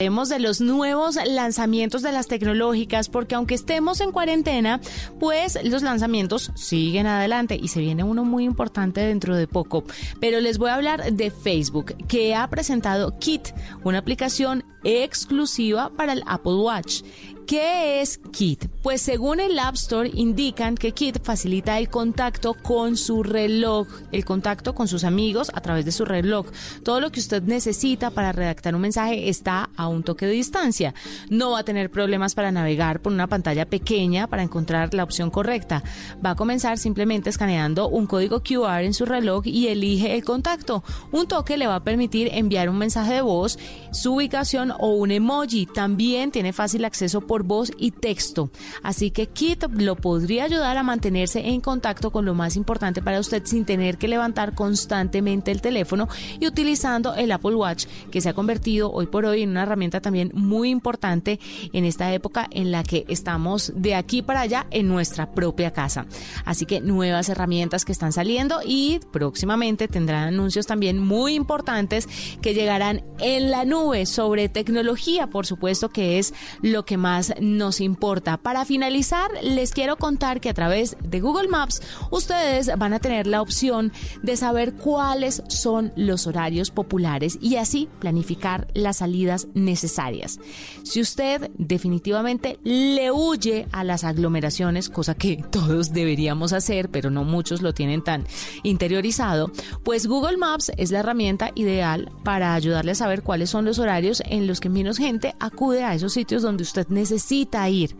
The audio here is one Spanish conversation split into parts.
Hablemos de los nuevos lanzamientos de las tecnológicas, porque aunque estemos en cuarentena, pues los lanzamientos siguen adelante y se viene uno muy importante dentro de poco. Pero les voy a hablar de Facebook, que ha presentado Kit, una aplicación exclusiva para el Apple Watch. ¿Qué es Kit? Pues según el App Store indican que Kit facilita el contacto con su reloj, el contacto con sus amigos a través de su reloj. Todo lo que usted necesita para redactar un mensaje está a un toque de distancia. No va a tener problemas para navegar por una pantalla pequeña para encontrar la opción correcta. Va a comenzar simplemente escaneando un código QR en su reloj y elige el contacto. Un toque le va a permitir enviar un mensaje de voz, su ubicación o un emoji. También tiene fácil acceso por voz y texto. Así que Kit lo podría ayudar a mantenerse en contacto con lo más importante para usted sin tener que levantar constantemente el teléfono y utilizando el Apple Watch, que se ha convertido hoy por hoy en una herramienta también muy importante en esta época en la que estamos de aquí para allá en nuestra propia casa. Así que nuevas herramientas que están saliendo y próximamente tendrán anuncios también muy importantes que llegarán en la nube sobre tecnología, por supuesto que es lo que más nos importa. Para finalizar, les quiero contar que a través de Google Maps ustedes van a tener la opción de saber cuáles son los horarios populares y así planificar las salidas necesarias. Si usted definitivamente le huye a las aglomeraciones, cosa que todos deberíamos hacer, pero no muchos lo tienen tan interiorizado, pues Google Maps es la herramienta ideal para ayudarle a saber cuáles son los horarios en los que menos gente acude a esos sitios donde usted necesita necesita ir.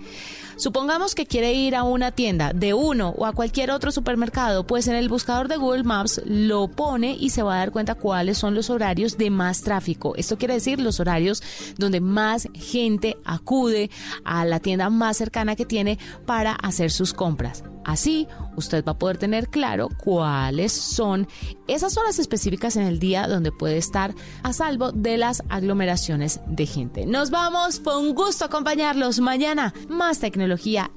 Supongamos que quiere ir a una tienda de uno o a cualquier otro supermercado, pues en el buscador de Google Maps lo pone y se va a dar cuenta cuáles son los horarios de más tráfico. Esto quiere decir los horarios donde más gente acude a la tienda más cercana que tiene para hacer sus compras. Así, usted va a poder tener claro cuáles son esas horas específicas en el día donde puede estar a salvo de las aglomeraciones de gente. Nos vamos, fue un gusto acompañarlos mañana. Más tecnología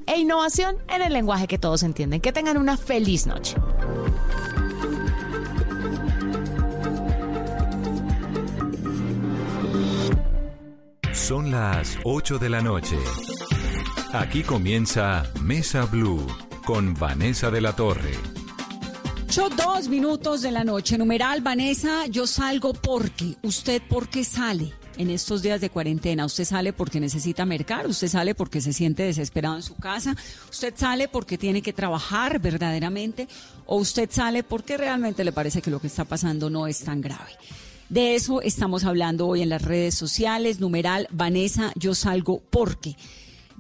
e innovación en el lenguaje que todos entienden. Que tengan una feliz noche. Son las 8 de la noche. Aquí comienza Mesa Blue con Vanessa de la Torre. Ocho, dos minutos de la noche. Numeral, Vanessa, yo salgo porque. ¿Usted por qué sale? En estos días de cuarentena? ¿Usted sale porque necesita mercar? ¿Usted sale porque se siente desesperado en su casa? ¿Usted sale porque tiene que trabajar verdaderamente? ¿O usted sale porque realmente le parece que lo que está pasando no es tan grave? De eso estamos hablando hoy en las redes sociales. Numeral, Vanessa, yo salgo porque.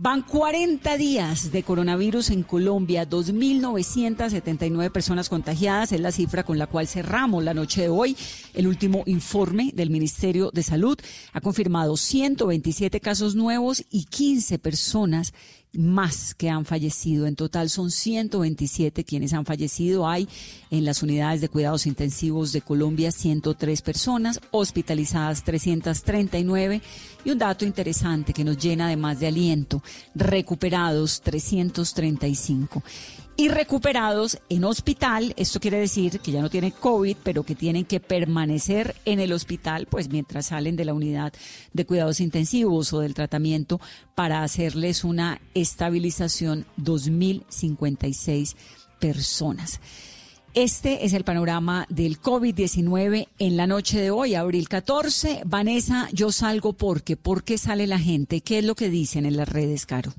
Van 40 días de coronavirus en Colombia, 2.979 personas contagiadas, es la cifra con la cual cerramos la noche de hoy. El último informe del Ministerio de Salud ha confirmado 127 casos nuevos y 15 personas más que han fallecido. En total son 127 quienes han fallecido. Hay en las unidades de cuidados intensivos de Colombia 103 personas, hospitalizadas 339 y un dato interesante que nos llena de más de aliento, recuperados 335 y recuperados en hospital. Esto quiere decir que ya no tienen COVID, pero que tienen que permanecer en el hospital, pues mientras salen de la unidad de cuidados intensivos o del tratamiento para hacerles una estabilización 2056 personas. Este es el panorama del COVID-19 en la noche de hoy, abril 14. Vanessa, yo salgo porque, ¿por qué sale la gente? ¿Qué es lo que dicen en las redes, Caro?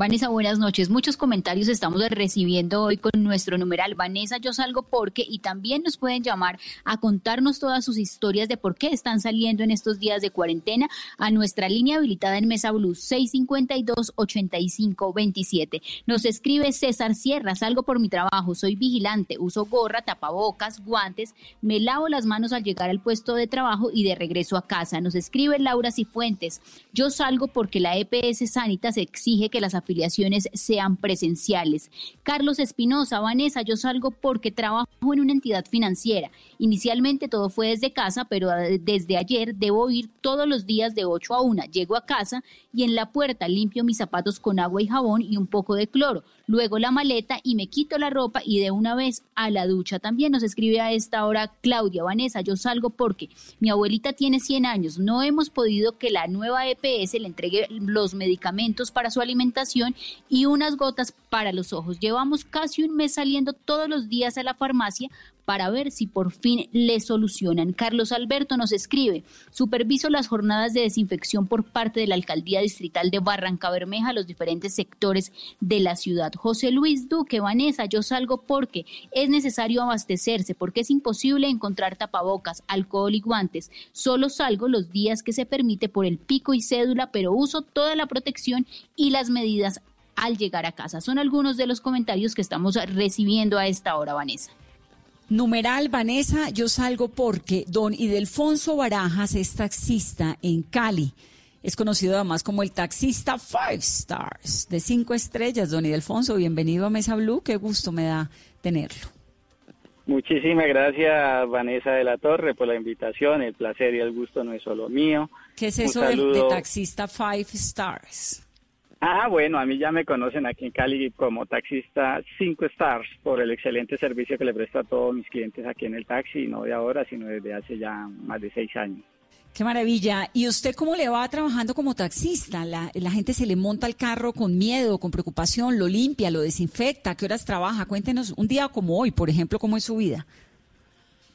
Vanessa, buenas noches. Muchos comentarios estamos recibiendo hoy con nuestro numeral Vanessa, yo salgo porque y también nos pueden llamar a contarnos todas sus historias de por qué están saliendo en estos días de cuarentena a nuestra línea habilitada en Mesa Blue 652-8527. Nos escribe César Sierra, salgo por mi trabajo, soy vigilante, uso gorra, tapabocas, guantes, me lavo las manos al llegar al puesto de trabajo y de regreso a casa. Nos escribe Laura Cifuentes, yo salgo porque la EPS Sanitas exige que las afiliaciones sean presenciales. Carlos Espinosa, Vanessa, yo salgo porque trabajo en una entidad financiera Inicialmente todo fue desde casa, pero desde ayer debo ir todos los días de 8 a 1. Llego a casa y en la puerta limpio mis zapatos con agua y jabón y un poco de cloro. Luego la maleta y me quito la ropa y de una vez a la ducha. También nos escribe a esta hora Claudia Vanessa, yo salgo porque mi abuelita tiene 100 años. No hemos podido que la nueva EPS le entregue los medicamentos para su alimentación y unas gotas para los ojos. Llevamos casi un mes saliendo todos los días a la farmacia para ver si por fin le solucionan. Carlos Alberto nos escribe, superviso las jornadas de desinfección por parte de la Alcaldía Distrital de Barranca Bermeja a los diferentes sectores de la ciudad. José Luis Duque, Vanessa, yo salgo porque es necesario abastecerse, porque es imposible encontrar tapabocas, alcohol y guantes. Solo salgo los días que se permite por el pico y cédula, pero uso toda la protección y las medidas al llegar a casa. Son algunos de los comentarios que estamos recibiendo a esta hora, Vanessa. Numeral, Vanessa, yo salgo porque don Idelfonso Barajas es taxista en Cali. Es conocido además como el taxista Five Stars, de cinco estrellas. Don Idelfonso, bienvenido a Mesa Blue. Qué gusto me da tenerlo. Muchísimas gracias, Vanessa de la Torre, por la invitación. El placer y el gusto no es solo mío. ¿Qué es eso de taxista Five Stars? Ah, bueno, a mí ya me conocen aquí en Cali como taxista 5 stars por el excelente servicio que le presto a todos mis clientes aquí en el taxi, no de ahora, sino desde hace ya más de seis años. Qué maravilla. ¿Y usted cómo le va trabajando como taxista? La, la gente se le monta al carro con miedo, con preocupación, lo limpia, lo desinfecta. ¿Qué horas trabaja? Cuéntenos un día como hoy, por ejemplo, cómo es su vida.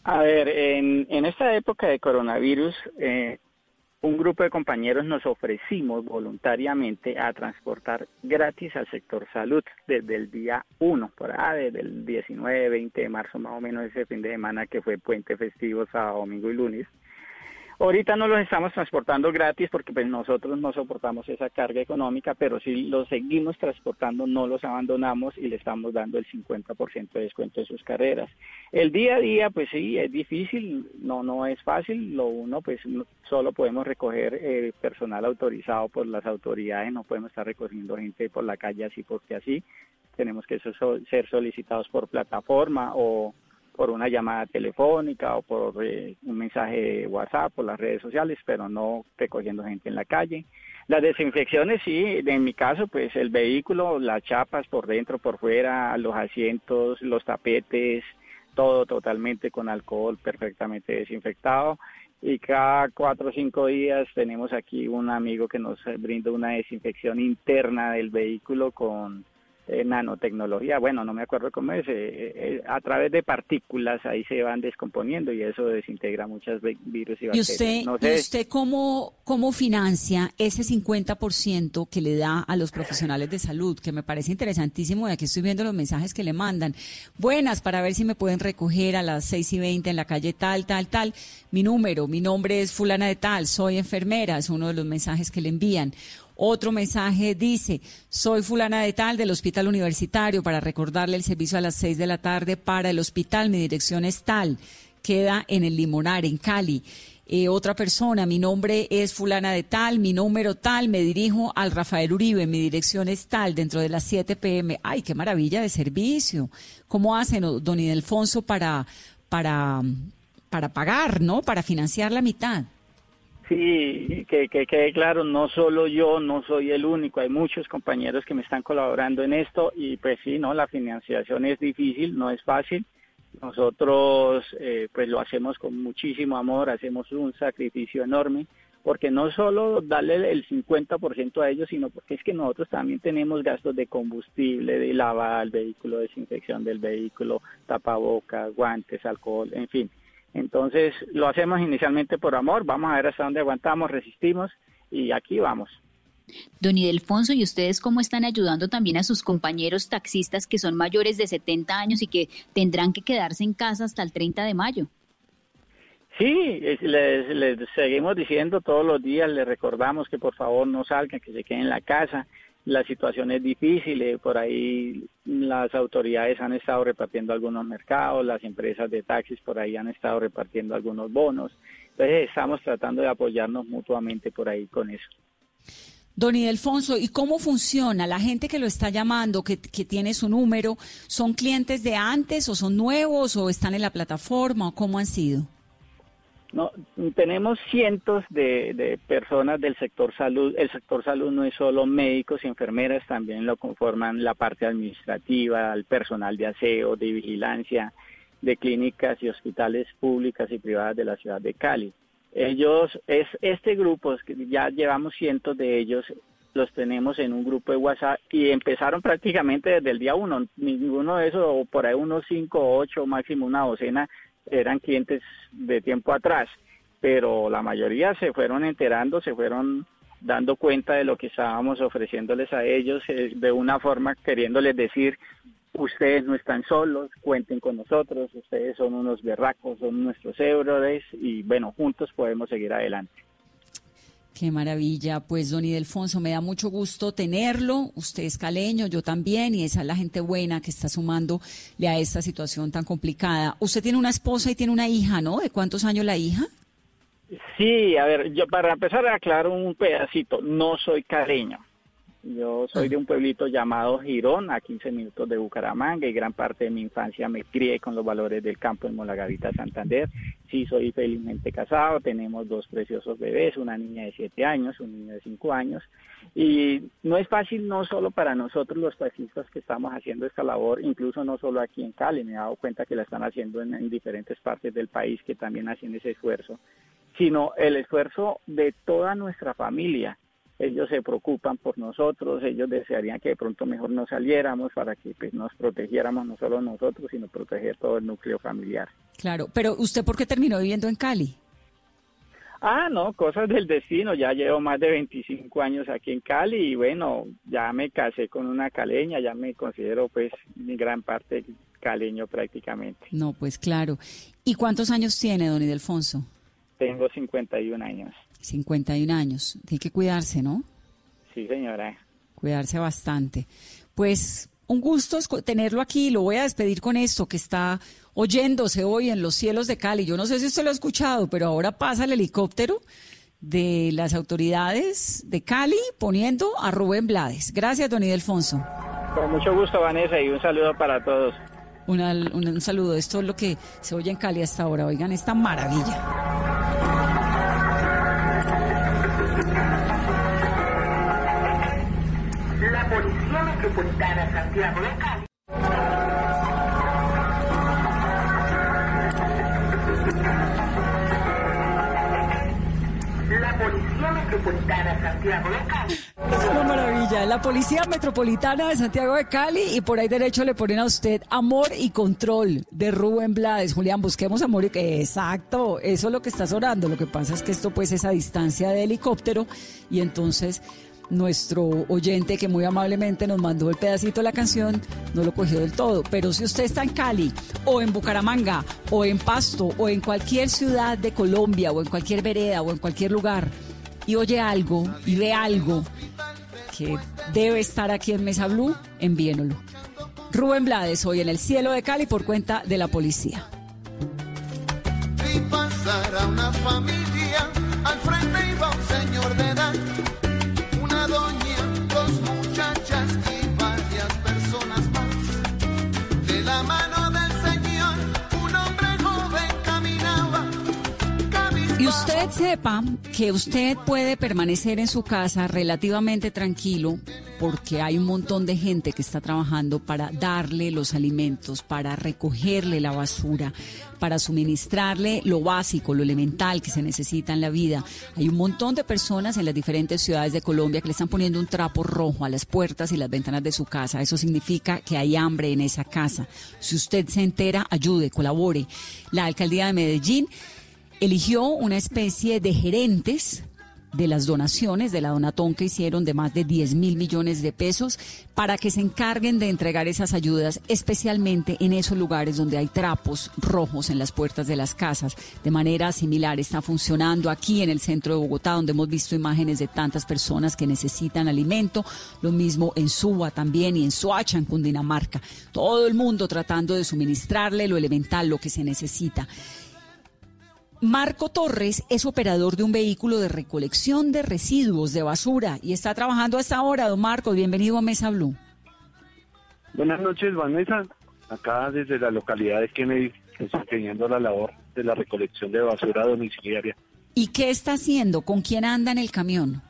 A ver, en, en esta época de coronavirus, eh, un grupo de compañeros nos ofrecimos voluntariamente a transportar gratis al sector salud desde el día 1, por ahí, desde el 19, 20 de marzo más o menos ese fin de semana que fue puente festivo, sábado, domingo y lunes. Ahorita no los estamos transportando gratis porque pues nosotros no soportamos esa carga económica, pero si los seguimos transportando, no los abandonamos y le estamos dando el 50% de descuento de sus carreras. El día a día, pues sí, es difícil, no no es fácil. Lo uno, pues solo podemos recoger eh, personal autorizado por las autoridades, no podemos estar recogiendo gente por la calle así porque así. Tenemos que ser solicitados por plataforma o por una llamada telefónica o por eh, un mensaje de WhatsApp, por las redes sociales, pero no recogiendo gente en la calle. Las desinfecciones, sí, en mi caso, pues el vehículo, las chapas por dentro, por fuera, los asientos, los tapetes, todo totalmente con alcohol perfectamente desinfectado. Y cada cuatro o cinco días tenemos aquí un amigo que nos brinda una desinfección interna del vehículo con eh, nanotecnología, bueno, no me acuerdo cómo es, eh, eh, a través de partículas ahí se van descomponiendo y eso desintegra muchas virus y bacterias. ¿Y usted, ¿y usted cómo, cómo financia ese 50% que le da a los profesionales de salud? Que me parece interesantísimo y aquí estoy viendo los mensajes que le mandan. Buenas, para ver si me pueden recoger a las 6 y 20 en la calle tal, tal, tal. Mi número, mi nombre es fulana de tal, soy enfermera, es uno de los mensajes que le envían. Otro mensaje dice, soy fulana de tal del hospital universitario para recordarle el servicio a las seis de la tarde para el hospital, mi dirección es tal, queda en el Limonar, en Cali. Eh, otra persona, mi nombre es fulana de tal, mi número tal, me dirijo al Rafael Uribe, mi dirección es tal, dentro de las 7 pm. Ay, qué maravilla de servicio. ¿Cómo hacen, don Idelfonso, para, para, para pagar, ¿no? Para financiar la mitad. Sí, que, quede claro, no solo yo, no soy el único, hay muchos compañeros que me están colaborando en esto y pues sí, no, la financiación es difícil, no es fácil. Nosotros eh, pues lo hacemos con muchísimo amor, hacemos un sacrificio enorme, porque no solo darle el 50% a ellos, sino porque es que nosotros también tenemos gastos de combustible, de lavar el vehículo, desinfección del vehículo, tapabocas, guantes, alcohol, en fin. Entonces lo hacemos inicialmente por amor, vamos a ver hasta dónde aguantamos, resistimos y aquí vamos. Don Idelfonso, ¿y ustedes cómo están ayudando también a sus compañeros taxistas que son mayores de 70 años y que tendrán que quedarse en casa hasta el 30 de mayo? Sí, les, les seguimos diciendo todos los días, les recordamos que por favor no salgan, que se queden en la casa la situación es difícil, eh, por ahí las autoridades han estado repartiendo algunos mercados, las empresas de taxis por ahí han estado repartiendo algunos bonos, entonces estamos tratando de apoyarnos mutuamente por ahí con eso. Don Ildefonso, ¿y cómo funciona? La gente que lo está llamando, que, que, tiene su número, ¿son clientes de antes o son nuevos o están en la plataforma o cómo han sido? No, tenemos cientos de, de, personas del sector salud. El sector salud no es solo médicos y enfermeras, también lo conforman la parte administrativa, el personal de aseo, de vigilancia, de clínicas y hospitales públicas y privadas de la ciudad de Cali. Ellos, es este grupo, ya llevamos cientos de ellos, los tenemos en un grupo de WhatsApp y empezaron prácticamente desde el día uno. Ninguno de esos, o por ahí unos cinco, ocho, máximo una docena, eran clientes de tiempo atrás, pero la mayoría se fueron enterando, se fueron dando cuenta de lo que estábamos ofreciéndoles a ellos, eh, de una forma queriéndoles decir, ustedes no están solos, cuenten con nosotros, ustedes son unos berracos, son nuestros héroes y bueno, juntos podemos seguir adelante. Qué maravilla, pues don Idelfonso, me da mucho gusto tenerlo, usted es caleño, yo también, y esa es la gente buena que está sumándole a esta situación tan complicada. Usted tiene una esposa y tiene una hija, ¿no? ¿De cuántos años la hija? Sí, a ver, yo para empezar a aclarar un pedacito, no soy caleño. Yo soy de un pueblito llamado Girón, a 15 minutos de Bucaramanga, y gran parte de mi infancia me crié con los valores del campo en Molagavita, Santander. Sí, soy felizmente casado, tenemos dos preciosos bebés, una niña de 7 años, un niño de 5 años. Y no es fácil no solo para nosotros los taxistas que estamos haciendo esta labor, incluso no solo aquí en Cali, me he dado cuenta que la están haciendo en, en diferentes partes del país que también hacen ese esfuerzo, sino el esfuerzo de toda nuestra familia ellos se preocupan por nosotros, ellos desearían que de pronto mejor no saliéramos para que pues, nos protegiéramos no solo nosotros, sino proteger todo el núcleo familiar. Claro, pero ¿usted por qué terminó viviendo en Cali? Ah, no, cosas del destino. Ya llevo más de 25 años aquí en Cali y bueno, ya me casé con una caleña, ya me considero pues mi gran parte caleño prácticamente. No, pues claro. ¿Y cuántos años tiene, don Idelfonso? Tengo 51 años. 51 años. Tiene que cuidarse, ¿no? Sí, señora. Cuidarse bastante. Pues un gusto tenerlo aquí. Lo voy a despedir con esto que está oyéndose hoy en los cielos de Cali. Yo no sé si usted lo ha escuchado, pero ahora pasa el helicóptero de las autoridades de Cali poniendo a Rubén Blades. Gracias, don Idelfonso. Con mucho gusto, Vanessa, y un saludo para todos. un, un saludo. Esto es lo que se oye en Cali hasta ahora. Oigan esta maravilla. La Policía Metropolitana Santiago de Cali. La Policía Metropolitana Santiago de Cali. La Policía Metropolitana de Santiago de Cali y por ahí derecho le ponen a usted Amor y Control de Rubén Blades. Julián, busquemos Amor y... Exacto, eso es lo que está sonando. Lo que pasa es que esto pues es a distancia de helicóptero y entonces nuestro oyente que muy amablemente nos mandó el pedacito de la canción no lo cogió del todo. Pero si usted está en Cali o en Bucaramanga o en Pasto o en cualquier ciudad de Colombia o en cualquier vereda o en cualquier lugar y oye algo y ve algo que debe estar aquí en Mesa Blue, envíenlo. Rubén Blades hoy en el cielo de Cali por cuenta de la policía. Y una familia, Y usted sepa que usted puede permanecer en su casa relativamente tranquilo porque hay un montón de gente que está trabajando para darle los alimentos, para recogerle la basura, para suministrarle lo básico, lo elemental que se necesita en la vida. Hay un montón de personas en las diferentes ciudades de Colombia que le están poniendo un trapo rojo a las puertas y las ventanas de su casa. Eso significa que hay hambre en esa casa. Si usted se entera, ayude, colabore. La alcaldía de Medellín eligió una especie de gerentes de las donaciones, de la donatón que hicieron de más de 10 mil millones de pesos, para que se encarguen de entregar esas ayudas, especialmente en esos lugares donde hay trapos rojos en las puertas de las casas. De manera similar está funcionando aquí en el centro de Bogotá, donde hemos visto imágenes de tantas personas que necesitan alimento, lo mismo en Suba también y en Soacha, en Cundinamarca. Todo el mundo tratando de suministrarle lo elemental, lo que se necesita. Marco Torres es operador de un vehículo de recolección de residuos de basura y está trabajando hasta ahora. Don Marco, bienvenido a Mesa Blue. Buenas noches, Vanessa. Acá desde la localidad de Kennedy, desempeñando la labor de la recolección de basura domiciliaria. ¿Y qué está haciendo? ¿Con quién anda en el camión?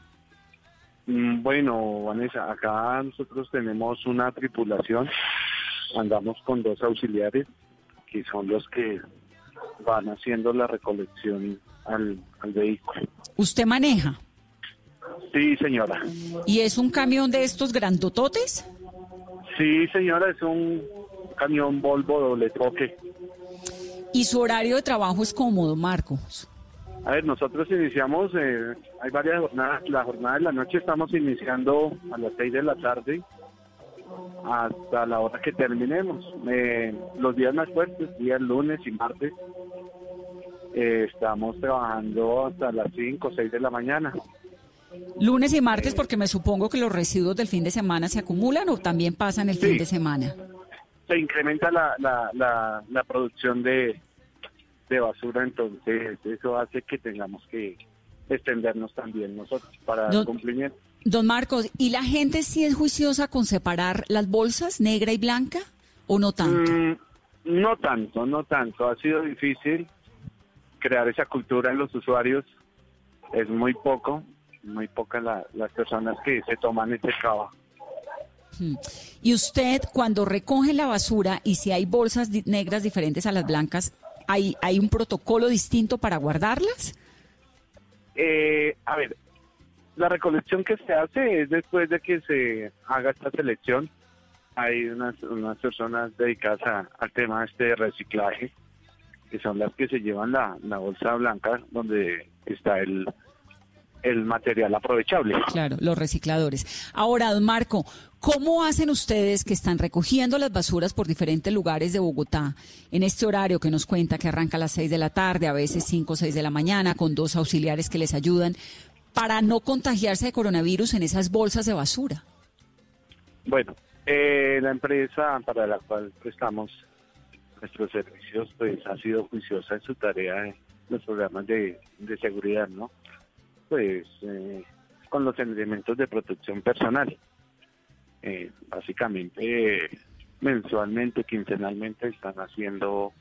Mm, Bueno, Vanessa, acá nosotros tenemos una tripulación. Andamos con dos auxiliares, que son los que van haciendo la recolección al, al vehículo. ¿Usted maneja? Sí, señora. ¿Y es un camión de estos grandototes? Sí, señora, es un camión Volvo doble toque. ¿Y su horario de trabajo es cómodo, Marcos? A ver, nosotros iniciamos, eh, hay varias jornadas, la jornada de la noche estamos iniciando a las 6 de la tarde hasta la hora que terminemos. Eh, los días más fuertes, días lunes y martes, eh, estamos trabajando hasta las 5 o 6 de la mañana. Lunes y martes, porque me supongo que los residuos del fin de semana se acumulan o también pasan el Sí. fin de semana. Se incrementa la, la, la, la producción de, de basura, entonces eso hace que tengamos que extendernos también nosotros para No- el cumplimiento. Don Marcos, ¿y la gente sí es juiciosa con separar las bolsas negra y blanca o no tanto? Mm, no tanto, no tanto. Ha sido difícil crear esa cultura en los usuarios. Es muy poco, muy pocas la- las personas que se toman ese trabajo. Mm. Y usted, cuando recoge la basura y si hay bolsas negras diferentes a las blancas, ¿hay, ¿hay un protocolo distinto para guardarlas? Eh, a ver, la recolección que se hace es después de que se haga esta selección. Hay unas, unas personas dedicadas a- al tema este reciclaje, que son las que se llevan la, la bolsa blanca donde está el, el material aprovechable. Claro, los recicladores. Ahora, Marco, ¿cómo hacen ustedes que están recogiendo las basuras por diferentes lugares de Bogotá en este horario que nos cuenta que arranca a las 6 de la tarde, a veces 5 o 6 de la mañana, con dos auxiliares que les ayudan, para no contagiarse de coronavirus en esas bolsas de basura? Bueno, eh, la empresa para la cual prestamos nuestros servicios, pues ha sido juiciosa en su tarea en los programas de, seguridad, ¿no? Pues eh, con los elementos de protección personal. Eh, básicamente, mensualmente, quincenalmente están haciendo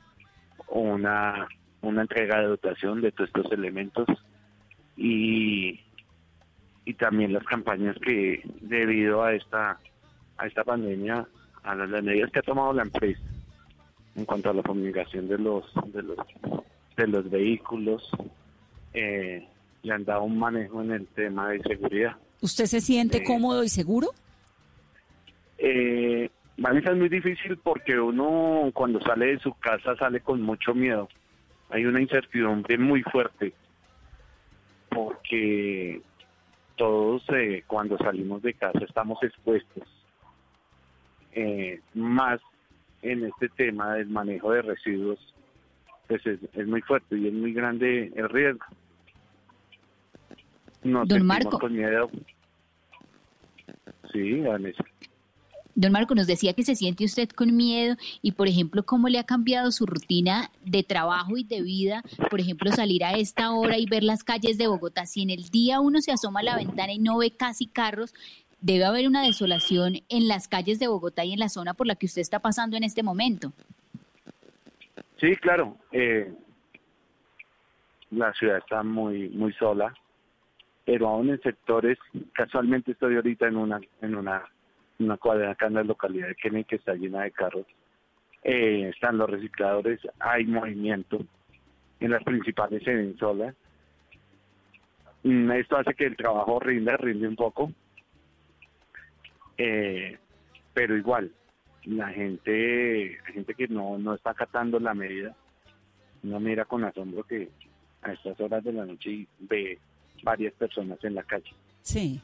una, una entrega de dotación de todos estos elementos y, y también las campañas que debido a esta a esta pandemia, a las, las medidas que ha tomado la empresa en cuanto a la fumigación de los de los de los vehículos, eh, le han dado un manejo en el tema de seguridad. ¿Usted se siente Sí. cómodo y seguro? Eh, Vanessa, es muy difícil porque uno cuando sale de su casa sale con mucho miedo. Hay una incertidumbre muy fuerte porque todos eh, cuando salimos de casa estamos expuestos. Eh, más en este tema del manejo de residuos, pues es, es muy fuerte y es muy grande el riesgo. Nos Don Marco. con miedo. Sí, Vanessa. Don Marco nos decía que se siente usted con miedo y, por ejemplo, cómo le ha cambiado su rutina de trabajo y de vida, por ejemplo, salir a esta hora y ver las calles de Bogotá. Si en el día uno se asoma a la ventana y no ve casi carros, debe haber una desolación en las calles de Bogotá y en la zona por la que usted está pasando en este momento. Sí, claro. eh, la ciudad está muy muy sola, pero aún en sectores, casualmente estoy ahorita en una en una una cuadra acá en la localidad de Kennedy que está llena de carros. Eh, están los recicladores, hay movimiento. En las principales se ven solas. Mm, Esto hace que el trabajo rinda, rinde un poco. Eh, pero igual, la gente, la gente que no, no está acatando la medida, no mira con asombro que a estas horas de la noche ve varias personas en la calle. Sí.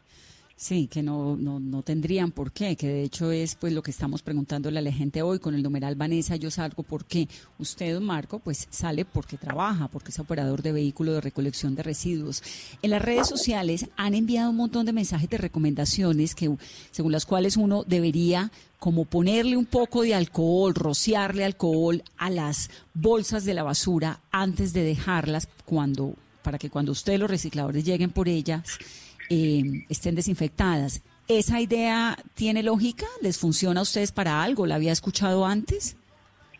Sí, que no, no, no tendrían por qué, que de hecho es pues lo que estamos preguntándole a la gente hoy con el numeral Vanessa, yo salgo porque usted, don Marco, pues sale porque trabaja, porque es operador de vehículo de recolección de residuos. En las redes sociales han enviado un montón de mensajes de recomendaciones que, según las cuales uno debería como ponerle un poco de alcohol, rociarle alcohol a las bolsas de la basura antes de dejarlas cuando, para que cuando usted los recicladores lleguen por ellas, eh, estén desinfectadas. ¿Esa idea tiene lógica? ¿Les funciona a ustedes para algo? ¿La había escuchado antes?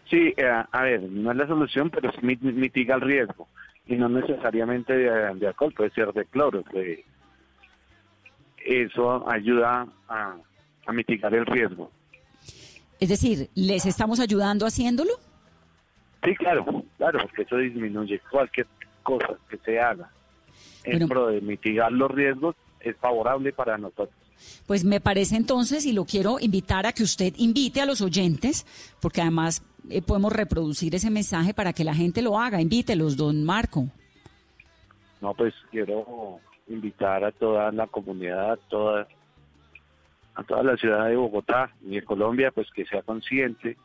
Sí, eh, a ver, no es la solución, pero sí mit- mitiga el riesgo. Y no necesariamente de, de alcohol, puede ser de cloro. que eso ayuda a, a mitigar el riesgo. Es decir, ¿les estamos ayudando haciéndolo? Sí, claro, claro, porque eso disminuye cualquier cosa que se haga. En Bueno. pro de mitigar los riesgos es favorable para nosotros. Pues me parece entonces, y lo quiero invitar a que usted invite a los oyentes, porque además eh, podemos reproducir ese mensaje para que la gente lo haga. Invítelos, don Marco. No, pues quiero invitar a toda la comunidad, a toda, a toda la ciudad de Bogotá y de Colombia, pues que sea consciente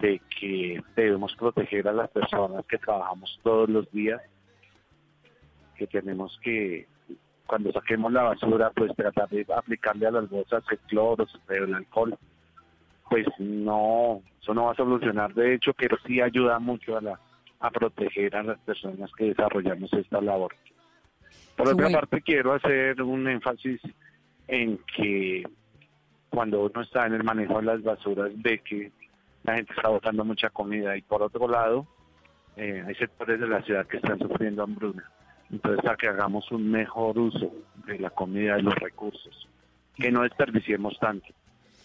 de que debemos proteger a las personas que trabajamos todos los días, que tenemos que, cuando saquemos la basura, pues tratar de aplicarle a las bolsas el cloro, el alcohol. Pues no, eso no va a solucionar, de hecho, pero sí ayuda mucho a la a proteger a las personas que desarrollamos esta labor. Por otra bueno. parte, quiero hacer un énfasis en que cuando uno está en el manejo de las basuras ve que la gente está botando mucha comida y por otro lado eh, hay sectores de la ciudad que están sufriendo hambruna. Entonces, para que hagamos un mejor uso de la comida y los recursos, que no desperdiciemos tanto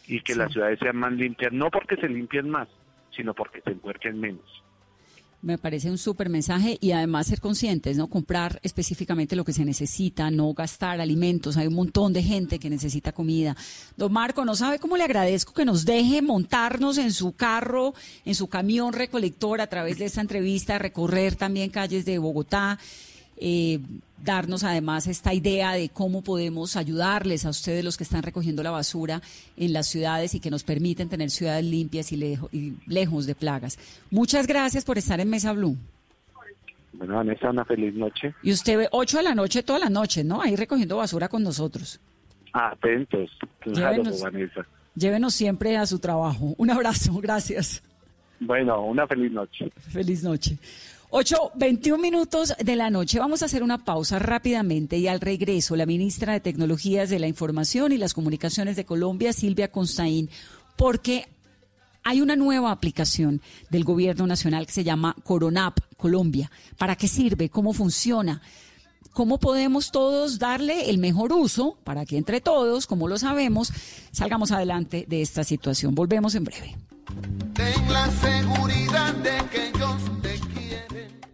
y que Sí. las ciudades sean más limpias, no porque se limpien más, sino porque se encuerquen menos. Me parece un súper mensaje y además ser conscientes, ¿no? Comprar específicamente lo que se necesita, no gastar alimentos. Hay un montón de gente que necesita comida. Don Marco, no sabe cómo le agradezco que nos deje montarnos en su carro, en su camión recolector a través de esta entrevista, recorrer también calles de Bogotá. Eh, darnos además esta idea de cómo podemos ayudarles a ustedes los que están recogiendo la basura en las ciudades y que nos permiten tener ciudades limpias y, lejo- y lejos de plagas. Muchas gracias por estar en Mesa Blue. Bueno, Vanessa, una feliz noche. Y usted ve 8 de la noche todas las noches, ¿no? Ahí recogiendo basura con nosotros. Atentos, claro, Llévenos. Vanessa. Llévenos siempre a su trabajo. Un abrazo, gracias. Bueno, una feliz noche. Feliz noche. 8, 21 minutos de la noche. Vamos a hacer una pausa rápidamente y al regreso, la ministra de Tecnologías de la Información y las Comunicaciones de Colombia, Silvia Constaín, porque hay una nueva aplicación del Gobierno Nacional que se llama Coronap Colombia. ¿Para qué sirve? ¿Cómo funciona? ¿Cómo podemos todos darle el mejor uso para que entre todos, como lo sabemos, salgamos adelante de esta situación? Volvemos en breve. Ten la seguridad de que.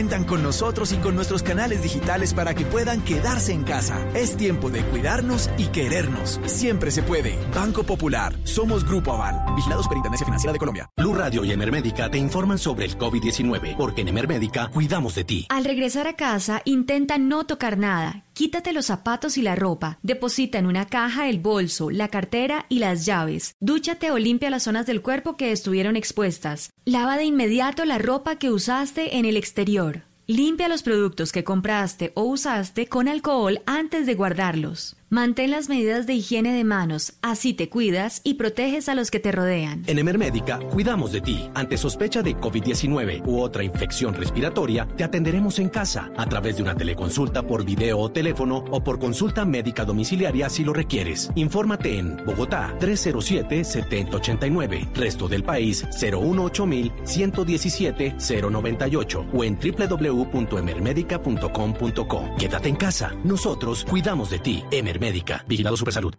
Cuentan con nosotros y con nuestros canales digitales para que puedan quedarse en casa. Es tiempo de cuidarnos y querernos. Siempre se puede. Banco Popular. Somos Grupo Aval. Vigilado Superintendencia Financiera de Colombia. Blue Radio y Emermédica te informan sobre el COVID-19, porque en Emermédica cuidamos de ti. Al regresar a casa, intenta no tocar nada. Quítate los zapatos y la ropa. Deposita en una caja el bolso, la cartera y las llaves. Dúchate o limpia las zonas del cuerpo que estuvieron expuestas. Lava de inmediato la ropa que usaste en el exterior. Limpia los productos que compraste o usaste con alcohol antes de guardarlos. Mantén las medidas de higiene de manos, así te cuidas y proteges a los que te rodean. En Emermédica cuidamos de ti. Ante sospecha de COVID-19 u otra infección respiratoria, te atenderemos en casa a través de una teleconsulta por video o teléfono o por consulta médica domiciliaria si lo requieres. Infórmate en Bogotá 307-7089, resto del país 018-117-098 o en www.emermedica.com.co. Quédate en casa. Nosotros cuidamos de ti. Emermédica Intermédica. Vigilado Supersalud.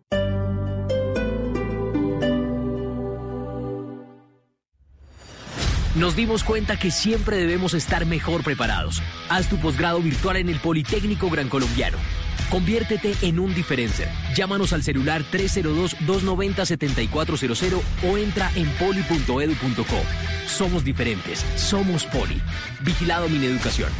Nos dimos cuenta que siempre debemos estar mejor preparados. Haz tu posgrado virtual en el Politécnico Gran Colombiano. Conviértete en un diferencer. Llámanos al celular 302-290-7400 o entra en poli.edu.co. Somos diferentes. Somos Poli. Vigilado Mineducación.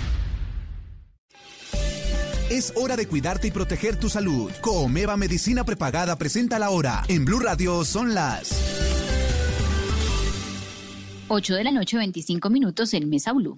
Es hora de cuidarte y proteger tu salud. Comeva Medicina Prepagada presenta la hora. En Blue Radio son las 8 de la noche, 25 minutos en Mesa Blue.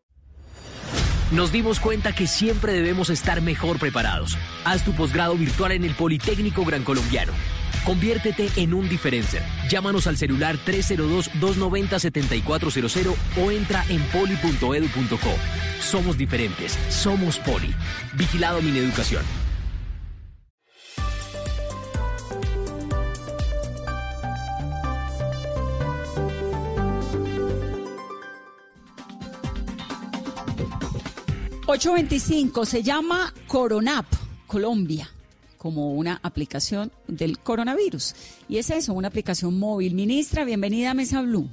Nos dimos cuenta que siempre debemos estar mejor preparados. Haz tu posgrado virtual en el Politécnico Gran Colombiano. Conviértete en un diferencer. Llámanos al celular 302-290-7400 o entra en poli.edu.co. Somos diferentes. Somos Poli. Vigilado Mineducación. ...825 se llama Coronap Colombia como una aplicación del coronavirus. Y es eso, una aplicación móvil. Ministra, bienvenida a Mesa Blue.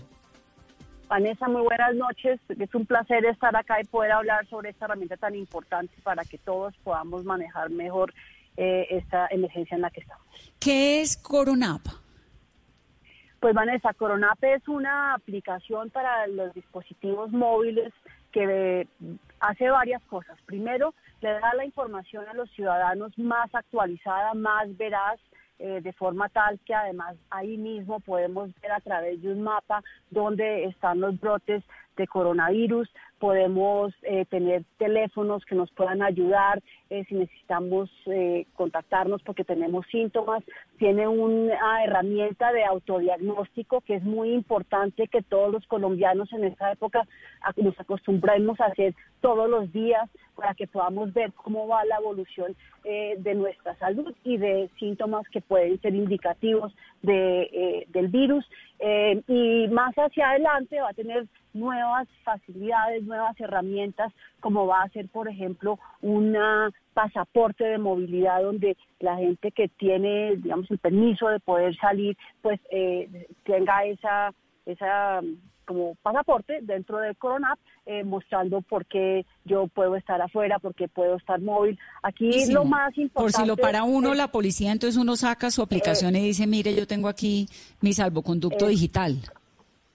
Vanessa, muy buenas noches. Es un placer estar acá y poder hablar sobre esta herramienta tan importante para que todos podamos manejar mejor eh, esta emergencia en la que estamos. ¿Qué es Coronap? Pues Vanessa, Coronap es una aplicación para los dispositivos móviles que hace varias cosas. Primero, le da la información a los ciudadanos más actualizada, más veraz, eh, de forma tal que además ahí mismo podemos ver a través de un mapa dónde están los brotes de coronavirus, podemos eh, tener teléfonos que nos puedan ayudar eh, si necesitamos eh, contactarnos porque tenemos síntomas. Tiene una herramienta de autodiagnóstico que es muy importante que todos los colombianos en esta época nos acostumbremos a hacer todos los días para que podamos ver cómo va la evolución de nuestra salud y de síntomas que pueden ser indicativos de, del virus. Y más hacia adelante va a tener nuevas facilidades, nuevas herramientas, como va a ser, por ejemplo, un pasaporte de movilidad donde la gente que tiene, digamos, el permiso de poder salir, pues eh, tenga esa, esa como pasaporte dentro del Coronap, eh, mostrando por qué yo puedo estar afuera, por qué puedo estar móvil. Aquí lo más importante... Por si lo para uno la policía, entonces uno saca su aplicación y dice, mire, yo tengo aquí mi salvoconducto eh, digital.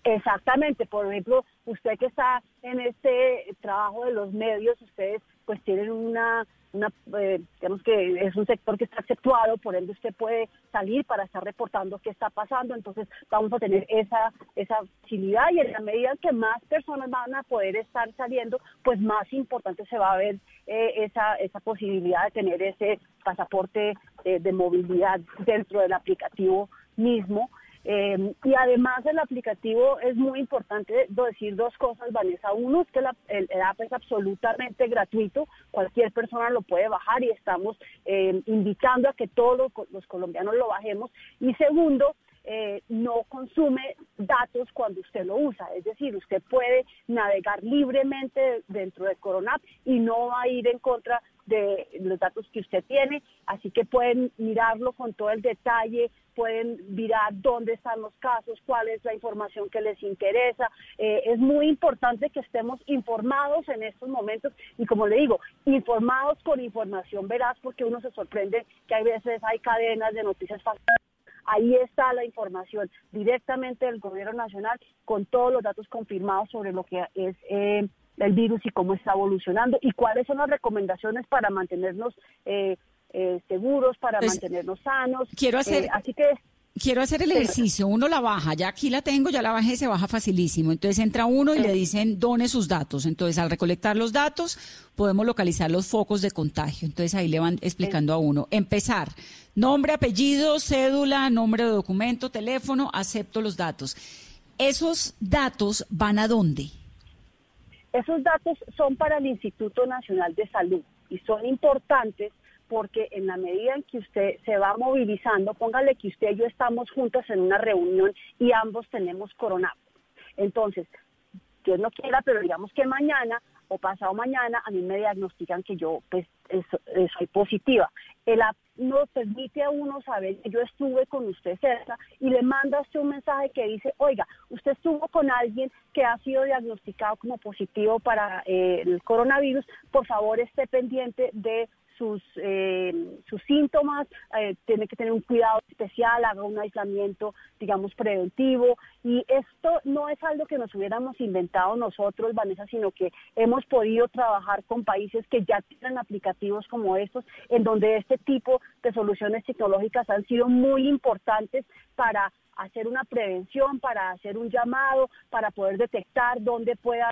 Exactamente, por ejemplo, usted que está en este trabajo de los medios, ustedes pues tienen una, una eh, digamos que es un sector que está exceptuado, por ende usted puede salir para estar reportando qué está pasando, entonces vamos a tener esa, esa facilidad y en la medida que más personas van a poder estar saliendo, pues más importante se va a ver eh, esa, esa posibilidad de tener ese pasaporte eh, de movilidad dentro del aplicativo mismo. Eh, y además el aplicativo es muy importante decir dos cosas, Vanessa. Uno es que el, app es absolutamente gratuito, cualquier persona lo puede bajar y estamos eh, invitando a que todos los, colombianos lo bajemos. Y segundo, eh, no consume datos cuando usted lo usa. Es decir, usted puede navegar libremente dentro de Coronap y no va a ir en contra de los datos que usted tiene, así que pueden mirarlo con todo el detalle, pueden mirar dónde están los casos, cuál es la información que les interesa. Eh, es muy importante que estemos informados en estos momentos y como le digo, informados con información veraz porque uno se sorprende que hay veces hay cadenas de noticias falsas. Ahí está la información directamente del gobierno nacional con todos los datos confirmados sobre lo que es eh, el virus y cómo está evolucionando y cuáles son las recomendaciones para mantenernos eh, eh, seguros, para Pues, mantenernos sanos. quiero hacer- Eh, así que quiero hacer el ejercicio, uno la baja, ya aquí la tengo, ya la bajé, se baja facilísimo. Entonces entra uno y le dicen, done sus datos. Entonces al recolectar los datos, podemos localizar los focos de contagio. Entonces ahí le van explicando a uno. Empezar, nombre, apellido, cédula, nombre de documento, teléfono, acepto los datos. ¿Esos datos van a dónde? Esos datos son para el Instituto Nacional de Salud y son importantes porque en la medida en que usted se va movilizando, póngale que usted y yo estamos juntos en una reunión y ambos tenemos coronavirus. Entonces, Dios no quiera, pero digamos que mañana pasado mañana a mí me diagnostican que yo pues soy positiva. El app nos permite a uno saber que yo estuve con usted cerca y le manda usted un mensaje que dice, oiga, usted estuvo con alguien que ha sido diagnosticado como positivo para eh, el coronavirus, por favor esté pendiente de sus, eh, sus síntomas, eh, tiene que tener un cuidado especial, haga un aislamiento, digamos, preventivo. Y esto no es algo que nos hubiéramos inventado nosotros, Vanessa, sino que hemos podido trabajar con países que ya tienen aplicativos como estos, en donde este tipo de soluciones tecnológicas han sido muy importantes para hacer una prevención, para hacer un llamado, para poder detectar dónde pueda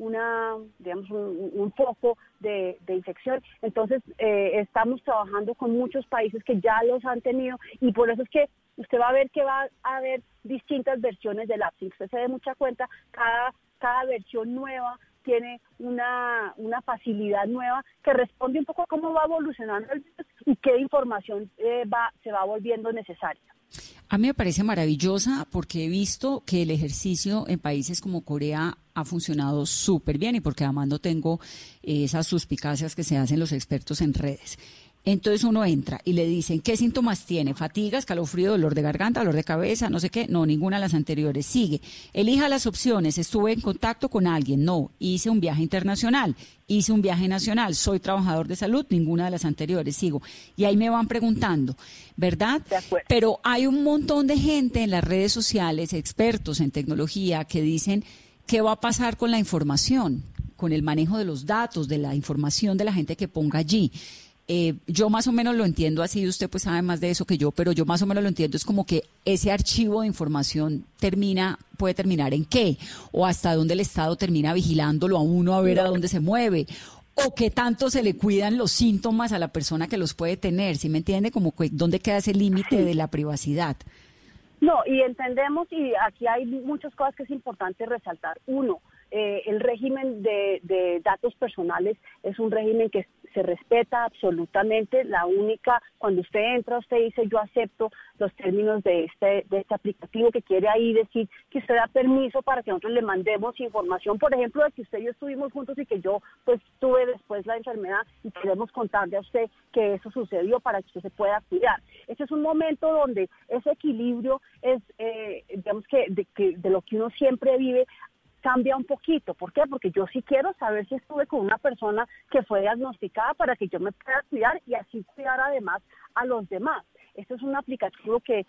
una, digamos, un, foco de, infección. Entonces, eh, estamos trabajando con muchos países que ya los han tenido y por eso es que usted va a ver que va a haber distintas versiones del app. Si usted se dé mucha cuenta, cada, cada versión nueva tiene una, una facilidad nueva que responde un poco a cómo va evolucionando el virus y qué información eh, va, se va volviendo necesaria. A mí me parece maravillosa porque he visto que el ejercicio en países como Corea ha funcionado súper bien y porque además no tengo esas suspicacias que se hacen los expertos en redes. Entonces uno entra y le dicen, ¿qué síntomas tiene? Fatiga, escalofrío, dolor de garganta, dolor de cabeza, no sé qué. No, ninguna de las anteriores. Sigue. Elija las opciones. Estuve en contacto con alguien. No. Hice un viaje internacional. Hice un viaje nacional. Soy trabajador de salud. Ninguna de las anteriores. Sigo. Y ahí me van preguntando, ¿verdad? Pero hay un montón de gente en las redes sociales, expertos en tecnología, que dicen, ¿qué va a pasar con la información? Con el manejo de los datos, de la información de la gente que ponga allí. Eh, yo más o menos lo entiendo así, usted pues sabe más de eso que yo, pero yo más o menos lo entiendo, es como que ese archivo de información termina, puede terminar en qué, o hasta dónde el Estado termina vigilándolo a uno a ver a dónde se mueve, o qué tanto se le cuidan los síntomas a la persona que los puede tener, ¿sí me entiende? Como que, dónde queda ese límite de la privacidad. No, y entendemos, y aquí hay muchas cosas que es importante resaltar. Uno, eh, el régimen de, de, datos personales es un régimen que se respeta absolutamente. La única, cuando usted entra, usted dice yo acepto los términos de este, de este aplicativo que quiere ahí decir que usted da permiso para que nosotros le mandemos información, por ejemplo, de que usted y yo estuvimos juntos y que yo pues tuve después la enfermedad y queremos contarle a usted que eso sucedió para que usted se pueda cuidar. Este es un momento donde ese equilibrio es, eh, digamos que de, que de lo que uno siempre vive, cambia un poquito. ¿Por qué? Porque yo sí quiero saber si estuve con una persona que fue diagnosticada para que yo me pueda cuidar y así cuidar además a los demás. Esto es un aplicativo que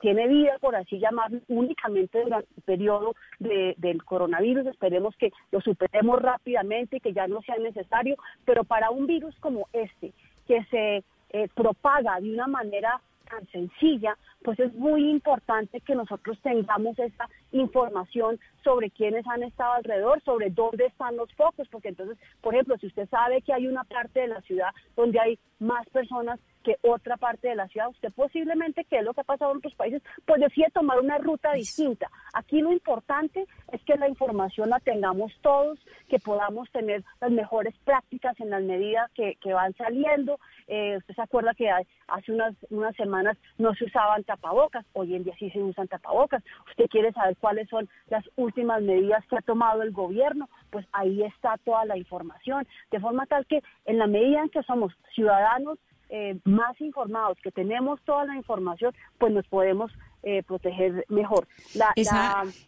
tiene vida, por así llamarlo, únicamente durante el periodo del coronavirus. Esperemos que lo superemos rápidamente y que ya no sea necesario, pero para un virus como este, que se eh, propaga de una manera tan sencilla, pues es muy importante que nosotros tengamos esa información sobre quiénes han estado alrededor, sobre dónde están los focos, porque entonces, por ejemplo, si usted sabe que hay una parte de la ciudad donde hay más personas que otra parte de la ciudad, usted posiblemente, que es lo que ha pasado en otros países, pues decide tomar una ruta distinta. Aquí lo importante es que la información la tengamos todos, que podamos tener las mejores prácticas en las medidas que, que van saliendo. Eh, usted se acuerda que hace unas, unas semanas no se usaban tapabocas, hoy en día sí se usan tapabocas. Usted quiere saber cuáles son las últimas medidas que ha tomado el gobierno, pues ahí está toda la información, de forma tal que en la medida en que somos ciudadanos eh, más informados, que tenemos toda la información, pues nos podemos eh, proteger mejor.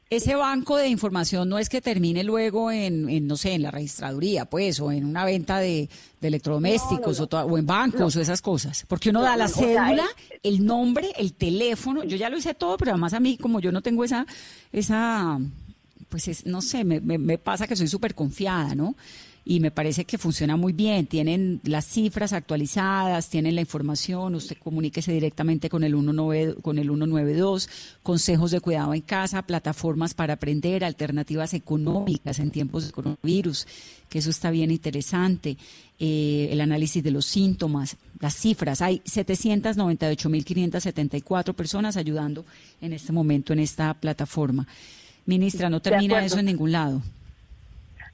ese banco de información no es que termine luego en, no sé, en la registraduría, pues, o en una venta de, electrodomésticos O, en bancos o esas cosas. Porque uno da la cédula, el nombre, el teléfono. Yo ya lo hice todo, pero además a mí, como yo no tengo esa, esa pues no sé, me, me, pasa que soy súper confiada, ¿no? Y me parece que funciona muy bien. Tienen las cifras actualizadas, tienen la información, usted comuníquese directamente con el, 19, con el 192, consejos de cuidado en casa, plataformas para aprender, alternativas económicas en tiempos de coronavirus, que eso está bien interesante, eh, el análisis de los síntomas, las cifras. Hay 798.574 personas ayudando en este momento en esta plataforma. Ministra, no termina eso en ningún lado.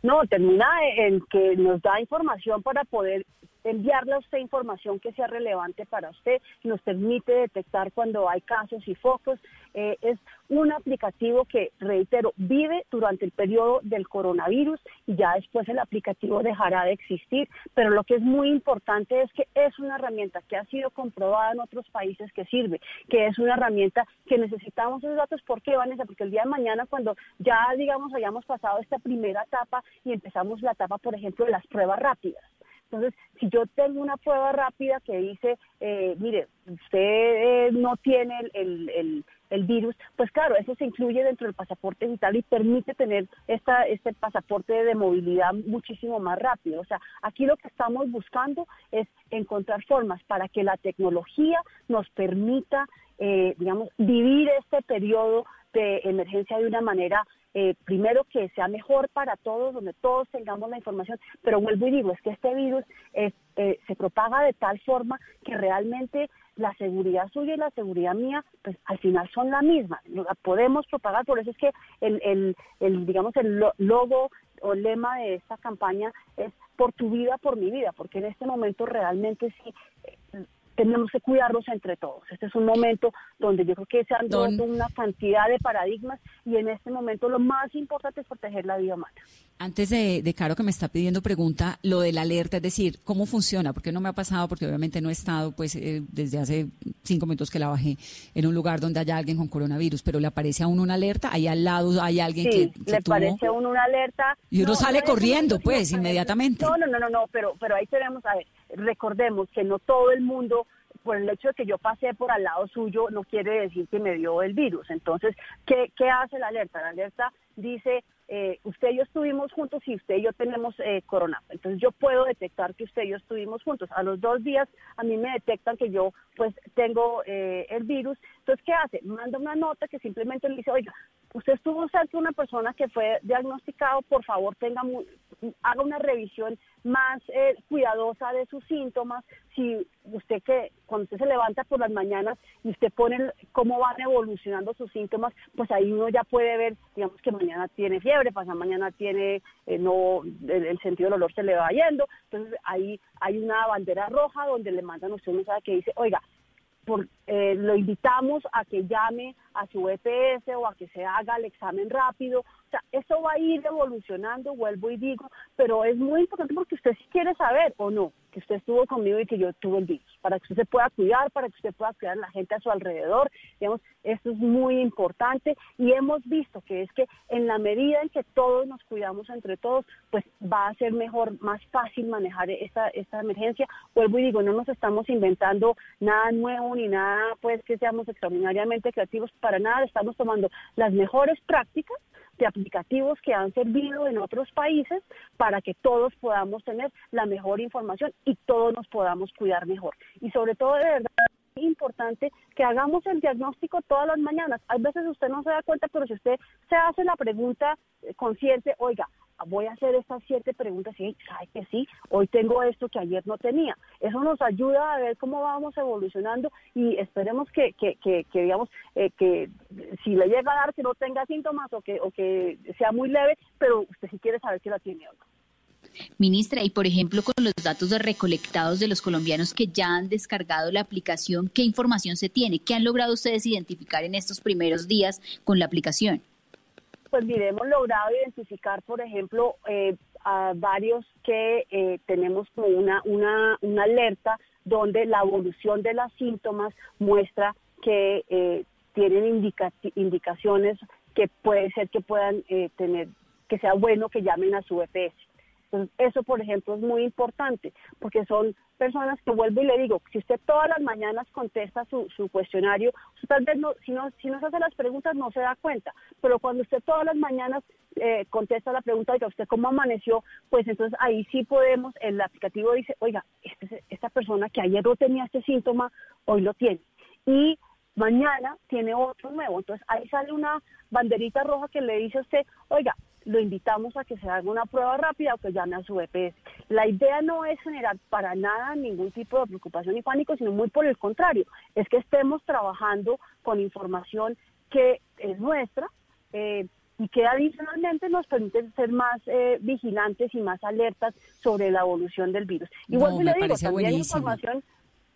No, termina en que nos da información para poder enviarle a usted información que sea relevante para usted, nos permite detectar cuando hay casos y focos. Eh, es un aplicativo que, reitero, vive durante el periodo del coronavirus y ya después el aplicativo dejará de existir, pero lo que es muy importante es que es una herramienta que ha sido comprobada en otros países que sirve, que es una herramienta que necesitamos esos datos. ¿Por qué, Vanessa? Porque el día de mañana, cuando ya, digamos, hayamos pasado esta primera etapa y empezamos la etapa, por ejemplo, de las pruebas rápidas, entonces, si yo tengo una prueba rápida que dice, eh, mire, usted eh, no tiene el, virus, pues claro, eso se incluye dentro del pasaporte digital y permite tener esta, este pasaporte de movilidad muchísimo más rápido. O sea, aquí lo que estamos buscando es encontrar formas para que la tecnología nos permita, eh, digamos, vivir este periodo de emergencia de una manera eh, primero que sea mejor para todos, donde todos tengamos la información, pero vuelvo y digo, es que este virus eh, se propaga de tal forma que realmente la seguridad suya y la seguridad mía, pues al final son la misma, la podemos propagar, por eso es que el, el, el digamos, el logo o lema de esta campaña es por tu vida, por mi vida, porque en este momento realmente sí tenemos que cuidarnos entre todos. Este es un momento donde yo creo que se han roto una cantidad de paradigmas y en este momento lo más importante es proteger la vida humana. Antes de, de Caro que me está pidiendo pregunta, lo de la alerta, es decir, ¿cómo funciona? Porque no me ha pasado, porque obviamente no he estado pues eh, desde hace cinco minutos que la bajé en un lugar donde haya alguien con coronavirus, pero le aparece a uno una alerta, ahí al lado hay alguien que, le aparece a uno una alerta. Y uno sale corriendo, pues, inmediatamente. No, no, no, no, pero, pero ahí tenemos, a ver, recordemos que no todo el mundo por el hecho de que yo pasé por al lado suyo no quiere decir que me dio el virus. Entonces, ¿qué, qué hace la alerta? La alerta dice, eh, usted y yo estuvimos juntos y usted y yo tenemos eh, corona. Entonces yo puedo detectar que usted y yo estuvimos juntos. A los dos días a mí me detectan que yo pues tengo eh, el virus. Entonces, ¿qué hace? Manda una nota que simplemente le dice, oiga, usted estuvo cerca de una persona que fue diagnosticado, por favor tenga haga una revisión más eh, cuidadosa de sus síntomas. Si usted que cuando usted se levanta por las mañanas y usted pone cómo van evolucionando sus síntomas, pues ahí uno ya puede ver, digamos que mañana tiene fiebre, pasa mañana tiene eh, no el, sentido del olor se le va yendo. Entonces ahí hay una bandera roja donde le mandan a usted un mensaje que dice, oiga, por, eh, lo invitamos a que llame a su EPS o a que se haga el examen rápido. O sea, eso va a ir evolucionando, vuelvo y digo, pero es muy importante porque usted sí quiere saber o no que usted estuvo conmigo y que yo tuve el virus, para que usted se pueda cuidar, para que usted pueda cuidar a la gente a su alrededor. Digamos, esto es muy importante y hemos visto que es que en la medida en que todos nos cuidamos entre todos, pues va a ser mejor, más fácil manejar esta, esta emergencia. Vuelvo y digo, no nos estamos inventando nada nuevo ni nada pues que seamos extraordinariamente creativos, para nada, estamos tomando las mejores prácticas de aplicativos que han servido en otros países para que todos podamos tener la mejor información y todos nos podamos cuidar mejor. Y sobre todo, de verdad, es importante que hagamos el diagnóstico todas las mañanas. A veces usted no se da cuenta, pero si usted se hace la pregunta eh, consciente, oiga, voy a hacer estas siete preguntas y sabe que sí, hoy tengo esto que ayer no tenía. Eso nos ayuda a ver cómo vamos evolucionando y esperemos que, que, que, digamos, eh, que si le llega a dar que no tenga síntomas o que, o que sea muy leve, pero usted sí quiere saber si la tiene o no. Ministra, y por ejemplo, con los datos recolectados de los colombianos que ya han descargado la aplicación, ¿qué información se tiene? ¿Qué han logrado ustedes identificar en estos primeros días con la aplicación? Pues mire, hemos logrado identificar, por ejemplo, eh, a varios que eh, tenemos una, una, una alerta donde la evolución de los síntomas muestra que eh, tienen indicaciones que puede ser que puedan tener, que sea bueno que llamen a su EPS. Entonces, eso, por ejemplo, es muy importante, porque son personas que vuelvo y le digo, si usted todas las mañanas contesta su, su cuestionario, tal vez no, si no, si no se hace las preguntas no se da cuenta, pero cuando usted todas las mañanas eh, contesta la pregunta de usted cómo amaneció, pues entonces ahí sí podemos, el aplicativo dice, oiga, este, esta persona que ayer no tenía este síntoma, hoy lo tiene. Y mañana tiene otro nuevo. Entonces ahí sale una banderita roja que le dice a usted, oiga, lo invitamos a que se haga una prueba rápida o que llame a su EPS. La idea no es generar para nada ningún tipo de preocupación y pánico, sino muy por el contrario, es que estemos trabajando con información que es nuestra. Eh, y que adicionalmente nos permite ser más eh, vigilantes y más alertas sobre la evolución del virus. Igual No, le digo, también buenísimo. información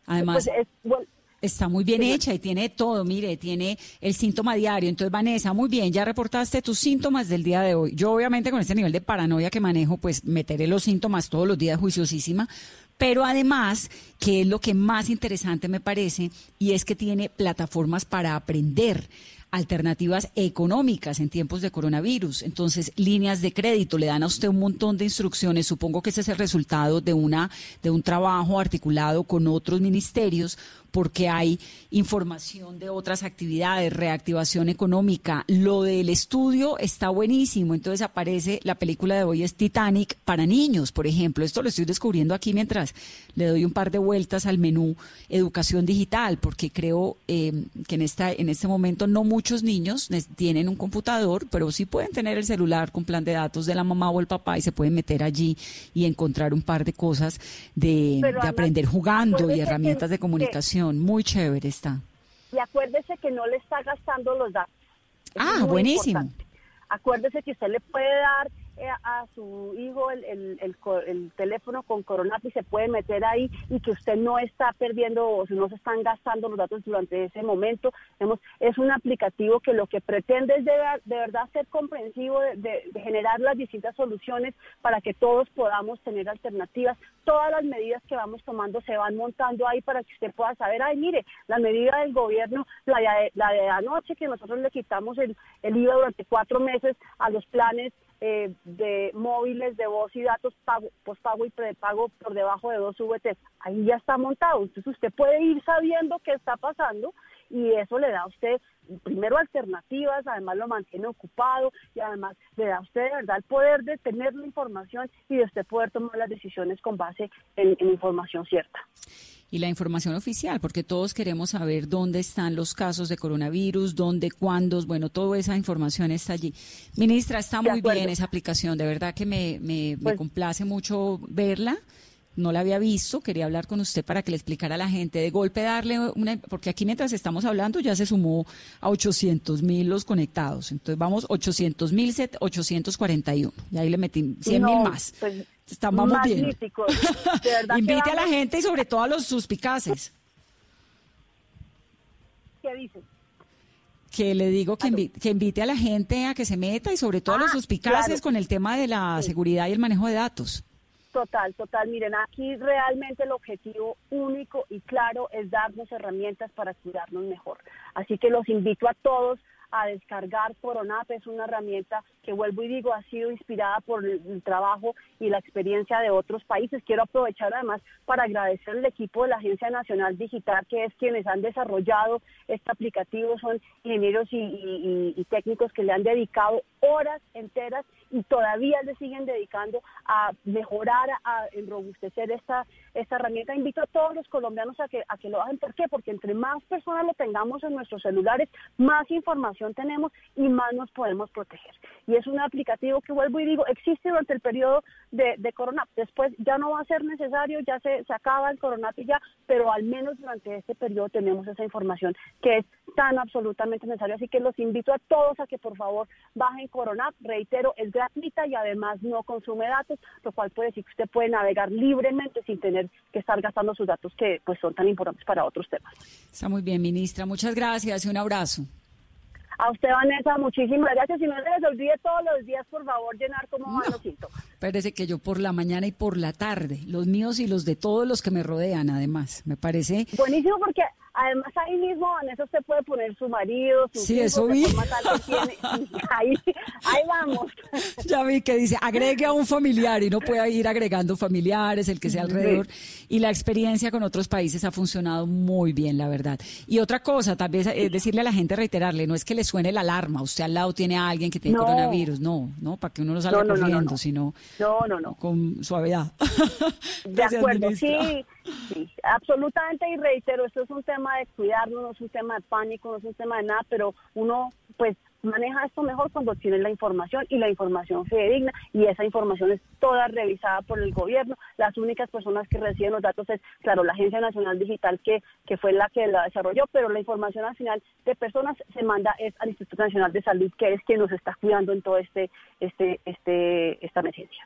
Además, pues, es- bueno, Está muy bien hecha y tiene todo, mire, tiene el síntoma diario. Entonces, Vanessa, muy bien, ya reportaste tus síntomas del día de hoy. Yo, obviamente, con este nivel de paranoia que manejo, pues meteré los síntomas todos los días juiciosísima. Pero además, que es lo que más interesante me parece, y es que tiene plataformas para aprender alternativas económicas en tiempos de coronavirus. Entonces, líneas de crédito le dan a usted un montón de instrucciones. Supongo que ese es el resultado de una de un trabajo articulado con otros ministerios porque hay información de otras actividades, reactivación económica. Lo del estudio está buenísimo. Entonces aparece la película de hoy es Titanic para niños, por ejemplo. Esto lo estoy descubriendo aquí mientras le doy un par de vueltas al menú educación digital, porque creo eh, que en esta en este momento no muchos niños tienen un computador, pero sí pueden tener el celular con plan de datos de la mamá o el papá y se pueden meter allí y encontrar un par de cosas de, de aprender jugando y herramientas de comunicación. Muy chévere está. y acuérdese que no le está gastando los datos. Eso Ah, buenísimo. importante. Acuérdese que usted le puede dar a su hijo el, el- el teléfono con Coronap y se puede meter ahí y que usted no está perdiendo o si no se están gastando los datos durante ese momento. Es un aplicativo que lo que pretende es de, de verdad ser comprensivo, de, de- de generar las distintas soluciones para que todos podamos tener alternativas. Todas las medidas que vamos tomando se van montando ahí para que usted pueda saber, ay, mire, la medida del gobierno, la de, la de anoche que nosotros le quitamos el, el IVA durante cuatro meses a los planes eh, de móviles de voz y datos pago, pospago y prepago por debajo de dos VT. Ahí ya está montado. Entonces usted puede ir sabiendo qué está pasando y eso le da a usted primero alternativas, además lo mantiene ocupado y además le da a usted de verdad el poder de tener la información y de usted poder tomar las decisiones con base en, en información cierta. y la información oficial, porque todos queremos saber dónde están los casos de coronavirus, dónde, cuándo, bueno, toda esa información está allí. Ministra, está muy bien esa aplicación, de verdad que me, me, me Pues- complace mucho verla. No la había visto, quería hablar con usted para que le explicara a la gente. De golpe darle una, porque aquí mientras estamos hablando ya se sumó a 800 mil los conectados. Entonces vamos 800 mil 841. Y ahí le metí 100 mil No, más. pues, Estamos bien. verdad que Invite a la vamos- gente y sobre todo a los suspicaces. ¿Qué dicen? que le digo que, invi- que invite a la gente a que se meta y sobre todo a los Ah, suspicaces claro. con el tema de la seguridad y el manejo de datos. Total, total. Miren, aquí realmente el objetivo único y claro es darnos herramientas para cuidarnos mejor. Así que los invito a todos a descargar Coronap. Es una herramienta que, vuelvo y digo, ha sido inspirada por el, trabajo y la experiencia de otros países. Quiero aprovechar además para agradecer al equipo de la Agencia Nacional Digital, que es quienes han desarrollado este aplicativo. Son ingenieros y técnicos que le han dedicado horas enteras y todavía le siguen dedicando a mejorar, a enrobustecer esta, esta herramienta. Invito a todos los colombianos a que, lo hagan. ¿Por qué? Porque entre más personas lo tengamos en nuestros celulares, más información tenemos y más nos podemos proteger. Y es un aplicativo que vuelvo y digo, existe durante el periodo de, de Corona. Después ya no va a ser necesario, ya se, acaba el Coronap y ya, pero al menos durante este periodo tenemos esa información que es tan absolutamente necesaria. Así que los invito a todos a que por favor bajen Coronap. Reitero, es gratuita y además no consume datos, lo cual puede decir que usted puede navegar libremente sin tener que estar gastando sus datos que pues son tan importantes para otros temas. Está muy bien, ministra. Muchas gracias y un abrazo. A usted, Vanessa, muchísimas gracias. Y no se les olvide todos los días, por favor, llenar cómo van los síntomas. Parece que yo por la mañana y por la tarde, los míos y los de todos los que me rodean, además. Me parece Buenísimo porque Además, ahí mismo, en eso usted puede poner su marido, su Sí, hijo, eso vi. tiene- ahí, ahí vamos. Ya vi que dice, agregue a un familiar y no puede ir agregando familiares, el que sea alrededor. Y la experiencia con otros países ha funcionado muy bien, la verdad. Y otra cosa, tal vez eh, decirle a la gente, reiterarle, no es que le suene la alarma, usted al lado tiene a alguien que tiene No. coronavirus, no, no, para que uno no salga No, no, no, no, corriendo, no. sino No, no, no. con suavidad. De Gracias, acuerdo, ministra. sí, sí, absolutamente y reitero, esto es un tema de cuidarnos, no es un tema de pánico, no es un tema de nada, pero uno pues maneja esto mejor cuando tiene la información y la información fidedigna y esa información es toda revisada por el gobierno. Las únicas personas que reciben los datos es, claro, la Agencia Nacional Digital que, que fue la que la desarrolló, pero la información al final de personas se manda es al Instituto Nacional de Salud, que es quien nos está cuidando en todo este, este, este, esta emergencia.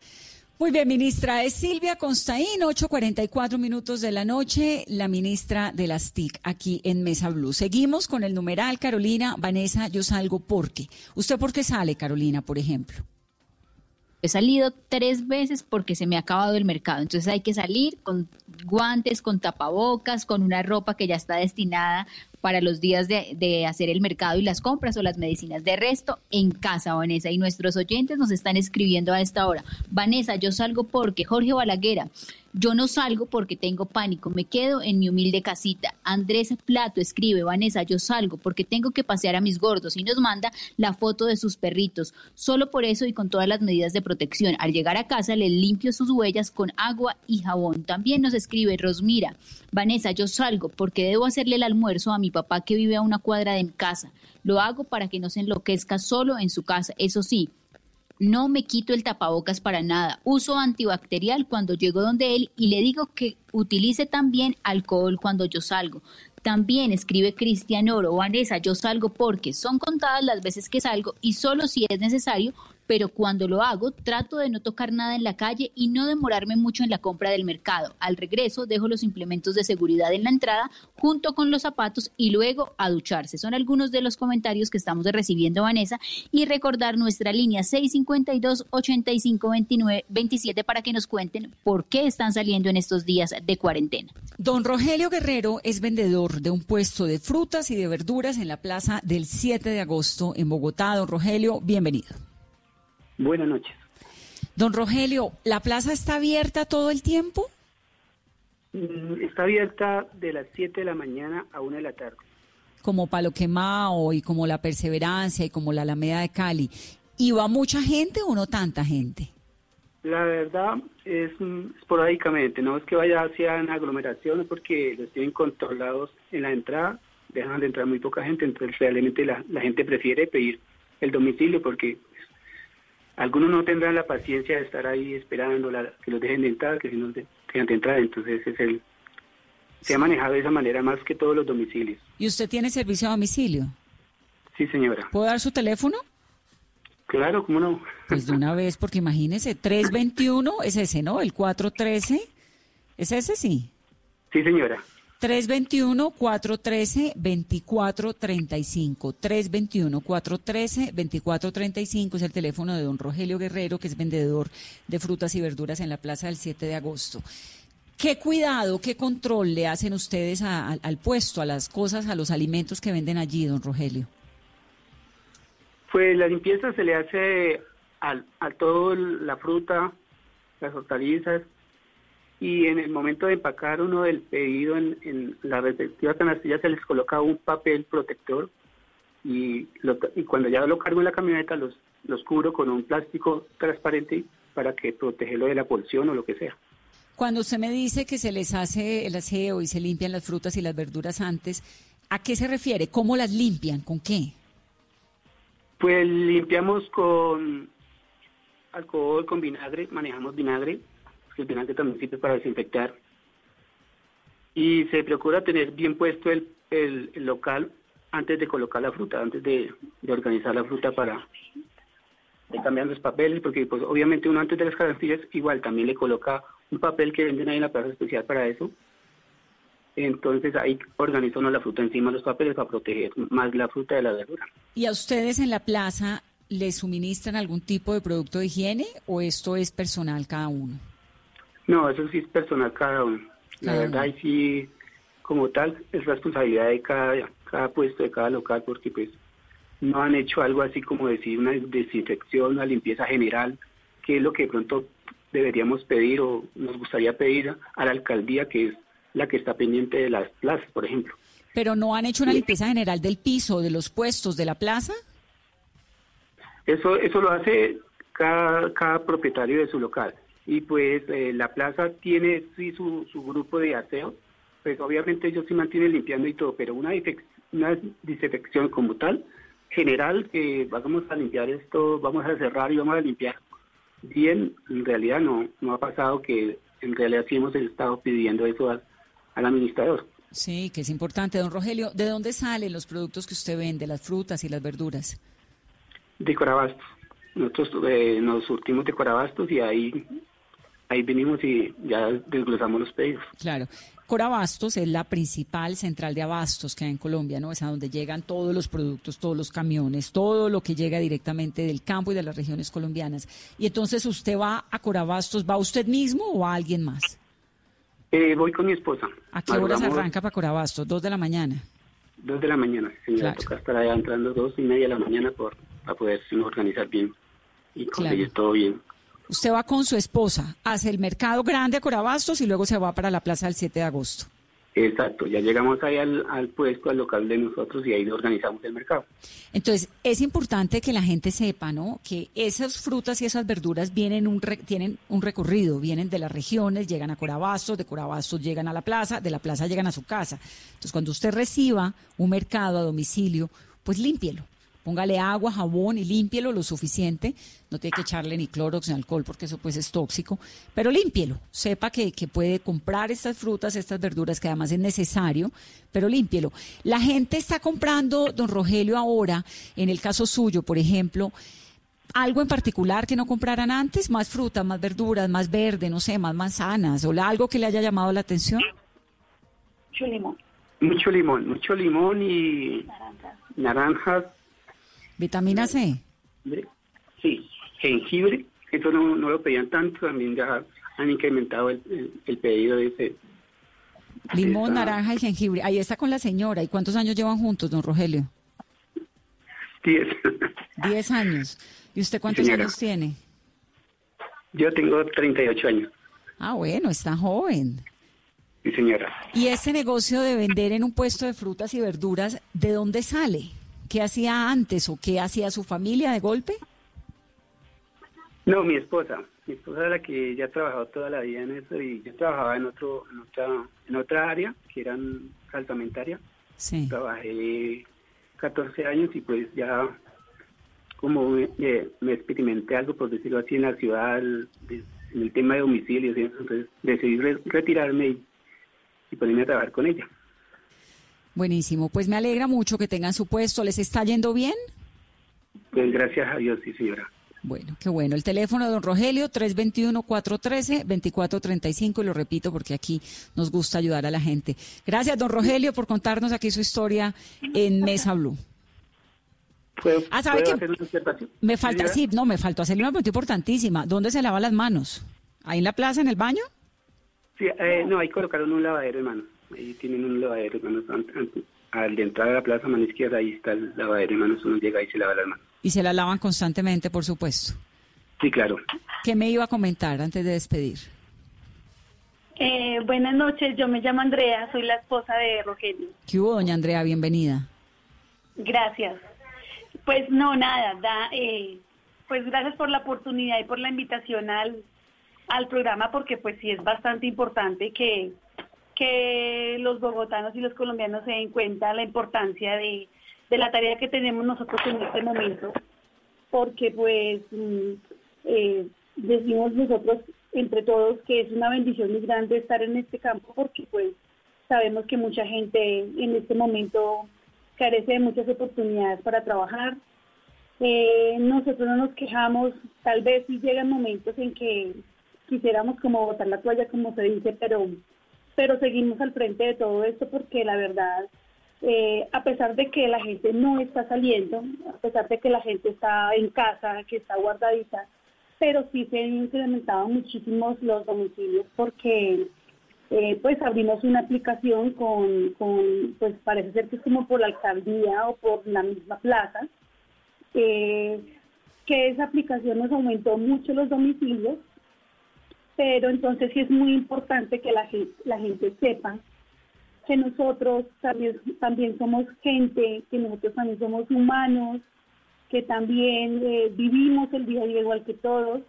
Muy bien, ministra. Es Silvia Constaín, 8.44 minutos de la noche, la ministra de las TIC, aquí en Mesa Blue. Seguimos con el numeral, Carolina, Vanessa, yo salgo porque. ¿Usted por qué sale, Carolina, por ejemplo? He salido tres veces porque se me ha acabado el mercado. Entonces hay que salir con guantes, con tapabocas, con una ropa que ya está destinada para los días de, hacer el mercado y las compras o las medicinas. De resto, en casa, Vanessa. Y nuestros oyentes nos están escribiendo a esta hora. Vanessa, yo salgo porque Jorge Balaguera. Yo no salgo porque tengo pánico, me quedo en mi humilde casita. Andrés Plato escribe, Vanessa, yo salgo porque tengo que pasear a mis gordos y nos manda la foto de sus perritos. Solo por eso y con todas las medidas de protección. Al llegar a casa le limpio sus huellas con agua y jabón. También nos escribe Rosmira, Vanessa, yo salgo porque debo hacerle el almuerzo a mi papá que vive a una cuadra de mi casa. Lo hago para que no se enloquezca solo en su casa. Eso sí, no me quito el tapabocas para nada. Uso antibacterial cuando llego donde él y le digo que utilice también alcohol cuando yo salgo. También escribe Cristian Oro, Vanessa, yo salgo porque son contadas las veces que salgo y solo si es necesario, pero cuando lo hago trato de no tocar nada en la calle y no demorarme mucho en la compra del mercado. Al regreso dejo los implementos de seguridad en la entrada junto con los zapatos y luego a ducharse. Son algunos de los comentarios que estamos recibiendo, Vanessa, y recordar nuestra línea 652-8529-27 para que nos cuenten por qué están saliendo en estos días de cuarentena. Don Rogelio Guerrero es vendedor de un puesto de frutas y de verduras en la plaza del 7 de agosto en Bogotá. Don Rogelio, bienvenido. Buenas noches. Don Rogelio, ¿la plaza está abierta todo el tiempo? Mm, Está abierta de las 7 de la mañana a 1 de la tarde. Como Palo Quemao y como La Perseverancia y como la Alameda de Cali. ¿Y va mucha gente o no tanta gente? La verdad es mm, esporádicamente, no es que vaya hacia aglomeraciones porque los tienen controlados en la entrada, dejan de entrar muy poca gente, entonces realmente la, la gente prefiere pedir el domicilio porque algunos no tendrán la paciencia de estar ahí esperando la- que los dejen de entrar, que si no de- dejan de entrar, entonces es el se ha manejado de esa manera más que todos los domicilios. ¿Y usted tiene servicio a domicilio? Sí, señora. ¿Puedo dar su teléfono? Claro, ¿cómo no? Pues de una vez, porque imagínese, 321 es ese, ¿no? El 413, ¿es ese sí? Sí, señora. 321-413-2435. 321-413-2435 es el teléfono de don Rogelio Guerrero, que es vendedor de frutas y verduras en la Plaza del 7 de agosto. ¿Qué cuidado, qué control le hacen ustedes a- al- puesto, a las cosas, a los alimentos que venden allí, don Rogelio? Pues la limpieza se le hace al- a, todo la fruta, las hortalizas, y en el momento de empacar uno del pedido en, en la respectiva canastilla se les coloca un papel protector y, lo- y cuando ya lo cargo en la camioneta los, los cubro con un plástico transparente para que protegerlo de la polución o lo que sea. Cuando usted me dice que se les hace el aseo y se limpian las frutas y las verduras antes, ¿a qué se refiere? ¿Cómo las limpian? ¿Con qué? Pues limpiamos con alcohol, con vinagre, manejamos vinagre, vinagre también sirve para desinfectar. Y se procura tener bien puesto el, el- el local antes de colocar la fruta, antes de, de organizar la fruta para de cambiar los papeles, porque pues obviamente uno antes de las canastillas igual también le coloca un papel que venden ahí en la plaza especial para eso. Entonces ahí organiza uno la fruta encima de los papeles para proteger más la fruta de la verdura. ¿Y a ustedes en la plaza les suministran algún tipo de producto de higiene o esto es personal cada uno? No, eso sí es personal cada uno. La Cada verdad, y sí, como tal es responsabilidad de cada, cada puesto, de cada local, porque pues no han hecho algo así como decir una desinfección, una limpieza general, que es lo que de pronto deberíamos pedir o nos gustaría pedir a la alcaldía, que es la que está pendiente de las plazas, por ejemplo. Pero no han hecho una limpieza general del piso, de los puestos, de la plaza. Eso, eso lo hace cada, cada propietario de su local. Y pues eh, la plaza tiene sí su, su grupo de aseo, pues obviamente ellos sí mantienen limpiando y todo, pero una, una desinfección como tal, general, que vamos a limpiar esto, vamos a cerrar y vamos a limpiar bien, en realidad no, no ha pasado que en realidad sí hemos estado pidiendo eso al, al administrador. Sí, que es importante. Don Rogelio, ¿de dónde salen los productos que usted vende, las frutas y las verduras? De Corabastos. Nosotros eh, nos surtimos de Corabastos y ahí, ahí venimos y ya desglosamos los pedidos. Claro. Corabastos es la principal central de abastos que hay en Colombia, ¿no? Es a donde llegan todos los productos, todos los camiones, todo lo que llega directamente del campo y de las regiones colombianas. Y entonces usted va a Corabastos, ¿va usted mismo o va alguien más? Eh, voy con mi esposa. ¿A qué horas arranca para Corabastos? ¿Dos de la mañana? Dos de la mañana, señora. Claro. Toca estar allá entrando dos y media de la mañana por, para poder organizar bien y conseguir todo bien. Usted va con su esposa, hace el mercado grande a Corabastos y luego se va para la plaza del 7 de agosto. Exacto, ya llegamos ahí al, al puesto, al local de nosotros y ahí organizamos el mercado. Entonces, es importante que la gente sepa, ¿no? Que esas frutas y esas verduras vienen un re- tienen un recorrido, vienen de las regiones, llegan a Corabastos, de Corabastos llegan a la plaza, de la plaza llegan a su casa. Entonces, cuando usted reciba un mercado a domicilio, pues límpielo. Póngale agua, jabón y límpielo lo suficiente. No tiene que echarle ni clorox ni alcohol porque eso pues es tóxico. Pero límpielo. Sepa que, que puede comprar estas frutas, estas verduras que además es necesario, pero límpielo. La gente está comprando, don Rogelio, ahora, en el caso suyo, por ejemplo, algo en particular que no compraran antes, más fruta, más verduras, más verde, no sé, más manzanas, o algo que le haya llamado la atención. Mucho limón. Mucho limón, mucho limón y naranjas, Vitamina C. sí, jengibre, eso no, no lo pedían tanto, también ya han incrementado el, el- el pedido de ese. Limón, naranja y jengibre. Ahí está con la señora. ¿Y cuántos años llevan juntos, don Rogelio? Diez. Diez años. ¿Y usted cuántos señora. años tiene? Yo tengo 38 años, Ah, bueno, está joven. sí señora. ¿Y ese negocio de vender en un puesto de frutas y verduras, de dónde sale? ¿Qué hacía antes o qué hacía su familia de golpe? No, mi esposa. Mi esposa es la que ya ha trabajado toda la vida en eso y yo trabajaba en otro, en otra, en otra área que eran saltamentaria. Sí. Trabajé 14 años y pues ya como me, me- me experimenté algo, por decirlo así, en la ciudad, en el tema de domicilios entonces decidí re- retirarme y, y ponerme a trabajar con ella. Buenísimo. Pues me alegra mucho que tengan su puesto. ¿Les está yendo bien? Pues gracias a Dios, sí señora. Bueno, qué bueno. El teléfono de don Rogelio, 321-413-2435, y lo repito porque aquí nos gusta ayudar a la gente. Gracias, don Rogelio, por contarnos aquí su historia en Mesa Blue. ¿Puedo, Ah, ¿sabe qué? Me falta, sí, no, me faltó hacerle una pregunta importantísima. ¿Dónde se lava las manos? ¿Ahí en la plaza, en el baño? Sí, eh, no, ahí colocaron un lavadero, hermano. Ahí tienen un lavadero, hermano. An- an- Al de entrar a la plaza, mano izquierda, ahí está el lavadero, hermano. Uno llega y se lava las manos. Y se la lavan constantemente, por supuesto. Sí, claro. ¿Qué me iba a comentar antes de despedir? Eh, buenas noches, yo me llamo Andrea, soy la esposa de Rogelio. ¿Qué hubo, doña Andrea? Bienvenida. Gracias. Pues no, nada, da, eh, pues gracias por la oportunidad y por la invitación al, al programa, porque pues sí es bastante importante que, que los bogotanos y los colombianos se den cuenta la importancia de, de la tarea que tenemos nosotros en este momento, porque pues mm, eh, decimos nosotros entre todos que es una bendición muy grande estar en este campo, porque pues sabemos que mucha gente en este momento carece de muchas oportunidades para trabajar. Eh, nosotros no nos quejamos, tal vez sí llegan momentos en que quisiéramos como botar la toalla, como se dice, pero, pero seguimos al frente de todo esto porque la verdad, eh, a pesar de que la gente no está saliendo, a pesar de que la gente está en casa, que está guardadita, pero sí se han incrementado muchísimos los domicilios porque eh, pues abrimos una aplicación con, con, pues parece ser que es como por la alcaldía o por la misma plaza, eh, que esa aplicación nos aumentó mucho los domicilios, pero entonces sí es muy importante que la gente, la gente sepa que nosotros también, también somos gente, que nosotros también somos humanos, que también eh, vivimos el día a día igual que todos.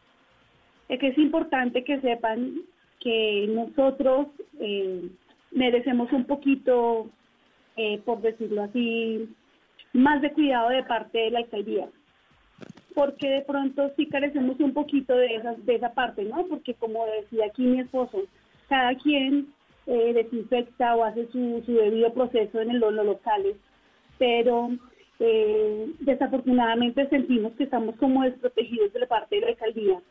Es que es importante que sepan que nosotros eh, merecemos un poquito, eh, por decirlo así, más de cuidado de parte de la alcaldía. Porque de pronto sí carecemos un poquito de esa, de esa parte, ¿no? Porque como decía aquí mi esposo, cada quien eh, desinfecta o hace su, su debido proceso en los locales, pero eh, desafortunadamente sentimos que estamos como desprotegidos de la parte de la alcaldía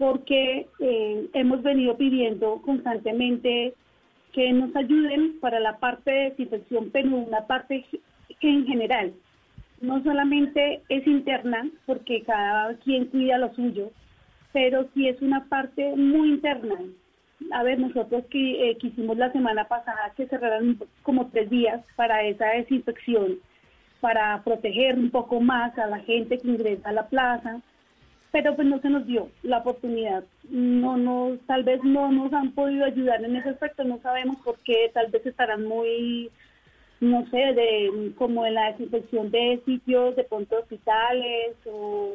porque eh, hemos venido pidiendo constantemente que nos ayuden para la parte de desinfección, pero una parte en general no solamente es interna, porque cada quien cuida lo suyo, pero sí es una parte muy interna. A ver, nosotros que eh, quisimos la semana pasada que cerraran como tres días para esa desinfección, para proteger un poco más a la gente que ingresa a la plaza, pero pues no se nos dio la oportunidad. No, no, tal vez no nos han podido ayudar en ese aspecto, no sabemos por qué, tal vez estarán muy, no sé, de como en la desinfección de sitios, de pronto hospitales, o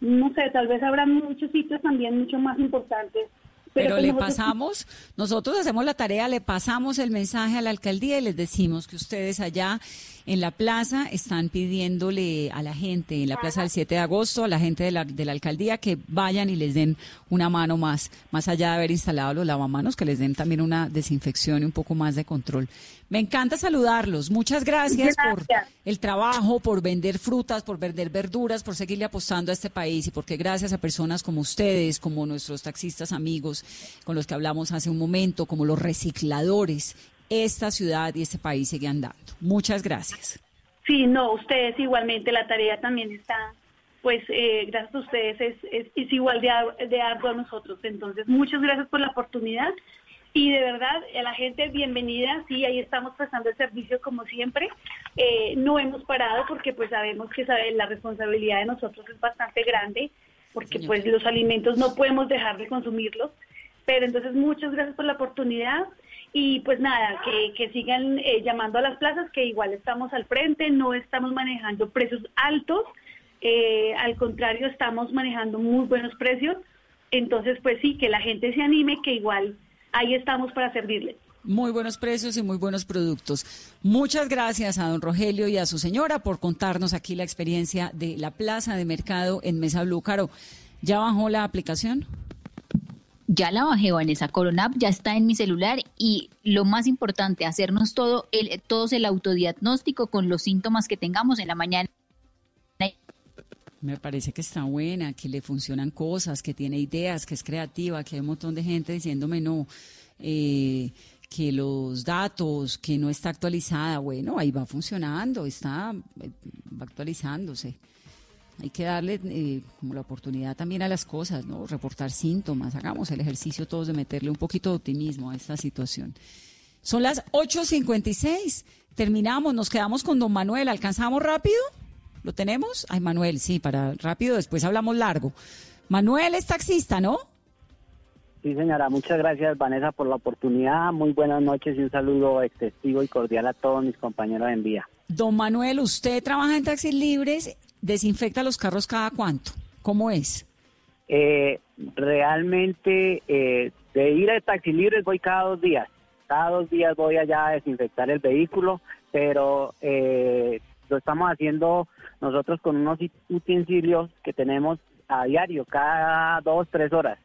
no sé, tal vez habrá muchos sitios también mucho más importantes pero, le pasamos, nosotros hacemos la tarea, le pasamos el mensaje a la alcaldía y les decimos que ustedes allá en la plaza están pidiéndole a la gente, en la plaza del 7 de agosto, a la gente de la, de la alcaldía que vayan y les den una mano más, más allá de haber instalado los lavamanos, que les den también una desinfección y un poco más de control. Me encanta saludarlos. Muchas gracias, por el trabajo, por vender frutas, por vender verduras, por seguirle apostando a este país y porque gracias a personas como ustedes, como nuestros taxistas amigos con los que hablamos hace un momento, como los recicladores, esta ciudad y este país sigue andando. Muchas gracias. Sí, no, ustedes igualmente, la tarea también está, pues eh, gracias a ustedes es, es, igual de, de arduo a nosotros. Entonces, muchas gracias por la oportunidad y de verdad, a la gente bienvenida, sí, ahí estamos prestando el servicio como siempre. Eh, no hemos parado porque pues sabemos que la responsabilidad de nosotros es bastante grande, porque pues los alimentos no podemos dejar de consumirlos. Pero entonces muchas gracias por la oportunidad y pues nada, que, que sigan eh, llamando a las plazas, que igual estamos al frente, no estamos manejando precios altos, eh, al contrario, estamos manejando muy buenos precios. Entonces, pues sí, que la gente se anime, que igual ahí estamos para servirles. Muy buenos precios y muy buenos productos. Muchas gracias a don Rogelio y a su señora por contarnos aquí la experiencia de la plaza de mercado en Mesa Blue. Caro, ¿ya bajó la aplicación? Ya la bajé, Vanessa. Coronap ya está en mi celular y lo más importante, hacernos todo el, todos el autodiagnóstico con los síntomas que tengamos en la mañana. Me parece que está buena, que le funcionan cosas, que tiene ideas, que es creativa, que hay un montón de gente diciéndome no, eh, que los datos, que no está actualizada. Bueno, ahí va funcionando, está eh, va actualizándose. Hay que darle eh, como la oportunidad también a las cosas, ¿no? Reportar síntomas, hagamos el ejercicio todos de meterle un poquito de optimismo a esta situación. Son las 8.56, terminamos, nos quedamos con don Manuel, ¿alcanzamos rápido? ¿Lo tenemos? Ay, Manuel, sí, para rápido, después hablamos largo. Manuel es taxista, ¿no? Sí, señora, muchas gracias, Vanessa, por la oportunidad. Muy buenas noches y un saludo excesivo y cordial a todos mis compañeros en vía. Don Manuel, usted trabaja en taxis libres, desinfecta los carros cada cuánto. ¿Cómo es? Eh, realmente, eh, de ir a taxis libres voy cada dos días. Cada dos días voy allá a desinfectar el vehículo, pero eh, lo estamos haciendo nosotros con unos utensilios que tenemos a diario, cada dos, tres horas.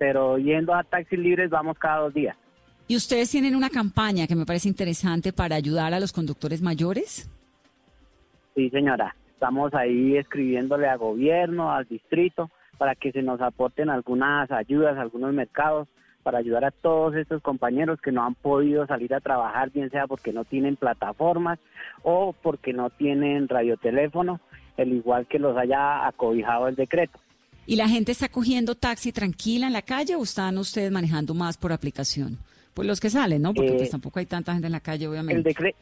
Pero yendo a taxis libres vamos cada dos días. ¿Y ustedes tienen una campaña que me parece interesante para ayudar a los conductores mayores? Sí, señora. Estamos ahí escribiéndole a gobierno, al distrito, para que se nos aporten algunas ayudas, algunos mercados para ayudar a todos estos compañeros que no han podido salir a trabajar, bien sea porque no tienen plataformas o porque no tienen radioteléfono, el igual que los haya acobijado el decreto. ¿Y la gente está cogiendo taxi tranquila en la calle o están ustedes manejando más por aplicación? Pues los que salen, ¿no? Porque Eh, pues tampoco hay tanta gente en la calle, El, obviamente. decre-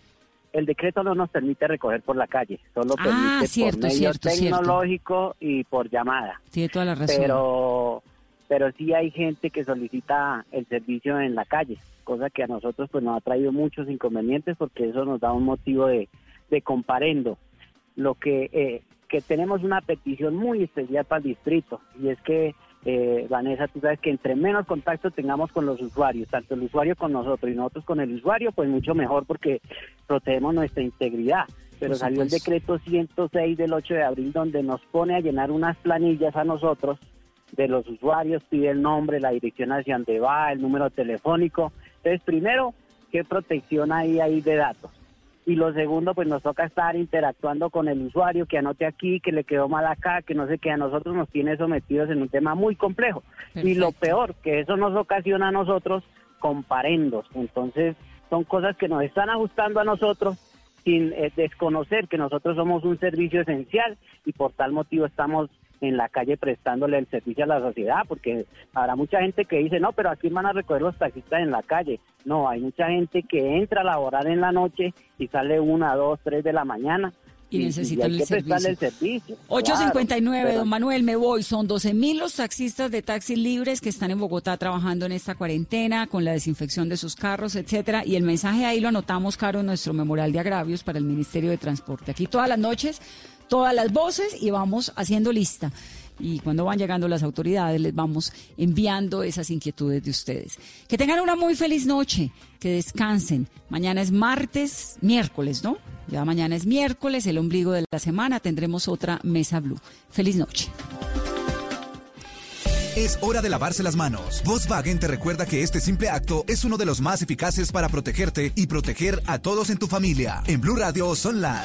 el decreto no nos permite recoger por la calle, solo Ah, permite cierto, por medio cierto, cierto. tecnológico y por llamada. Tiene toda la razón. Pero, pero sí hay gente que solicita el servicio en la calle, cosa que a nosotros pues nos ha traído muchos inconvenientes porque eso nos da un motivo de, de comparendo. Lo que, eh, que tenemos una petición muy especial para el distrito y es que eh, Vanessa, tú sabes que entre menos contacto tengamos con los usuarios, tanto el usuario con nosotros y nosotros con el usuario, pues mucho mejor porque protegemos nuestra integridad. Pero salió el decreto 106 del 8 de abril donde nos pone a llenar unas planillas a nosotros de los usuarios, pide el nombre, la dirección hacia donde va, el número telefónico. Entonces, primero, ¿qué protección hay ahí de datos? Y lo segundo, pues nos toca estar interactuando con el usuario, que anote aquí, que le quedó mal acá, que no sé qué, a nosotros nos tiene sometidos en un tema muy complejo. Y lo peor, que eso nos ocasiona a nosotros comparendos. Entonces, son cosas que nos están ajustando a nosotros sin eh, desconocer que nosotros somos un servicio esencial y por tal motivo estamos en la calle prestándole el servicio a la sociedad, porque habrá mucha gente que dice, no, pero aquí van a recoger los taxistas en la calle. No, hay mucha gente que entra a laborar en la noche y sale una, dos, tres de la mañana. Y necesitan hay el servicio. el servicio. 859, Claro, pero- don Manuel, me voy. Son 12 mil los taxistas de taxis libres que están en Bogotá trabajando en esta cuarentena con la desinfección de sus carros, etcétera. Y el mensaje ahí lo anotamos, Caro, en nuestro memorial de agravios para el Ministerio de Transporte. Aquí todas las noches, todas las voces y vamos haciendo lista. Y cuando van llegando las autoridades, les vamos enviando esas inquietudes de ustedes. Que tengan una muy feliz noche, que descansen. Mañana es martes, miércoles, ¿no? Ya mañana es miércoles, el ombligo de la semana, tendremos otra Mesa Blue. Feliz noche. Es hora de lavarse las manos. Volkswagen te recuerda que este simple acto es uno de los más eficaces para protegerte y proteger a todos en tu familia. En Blue Radio son las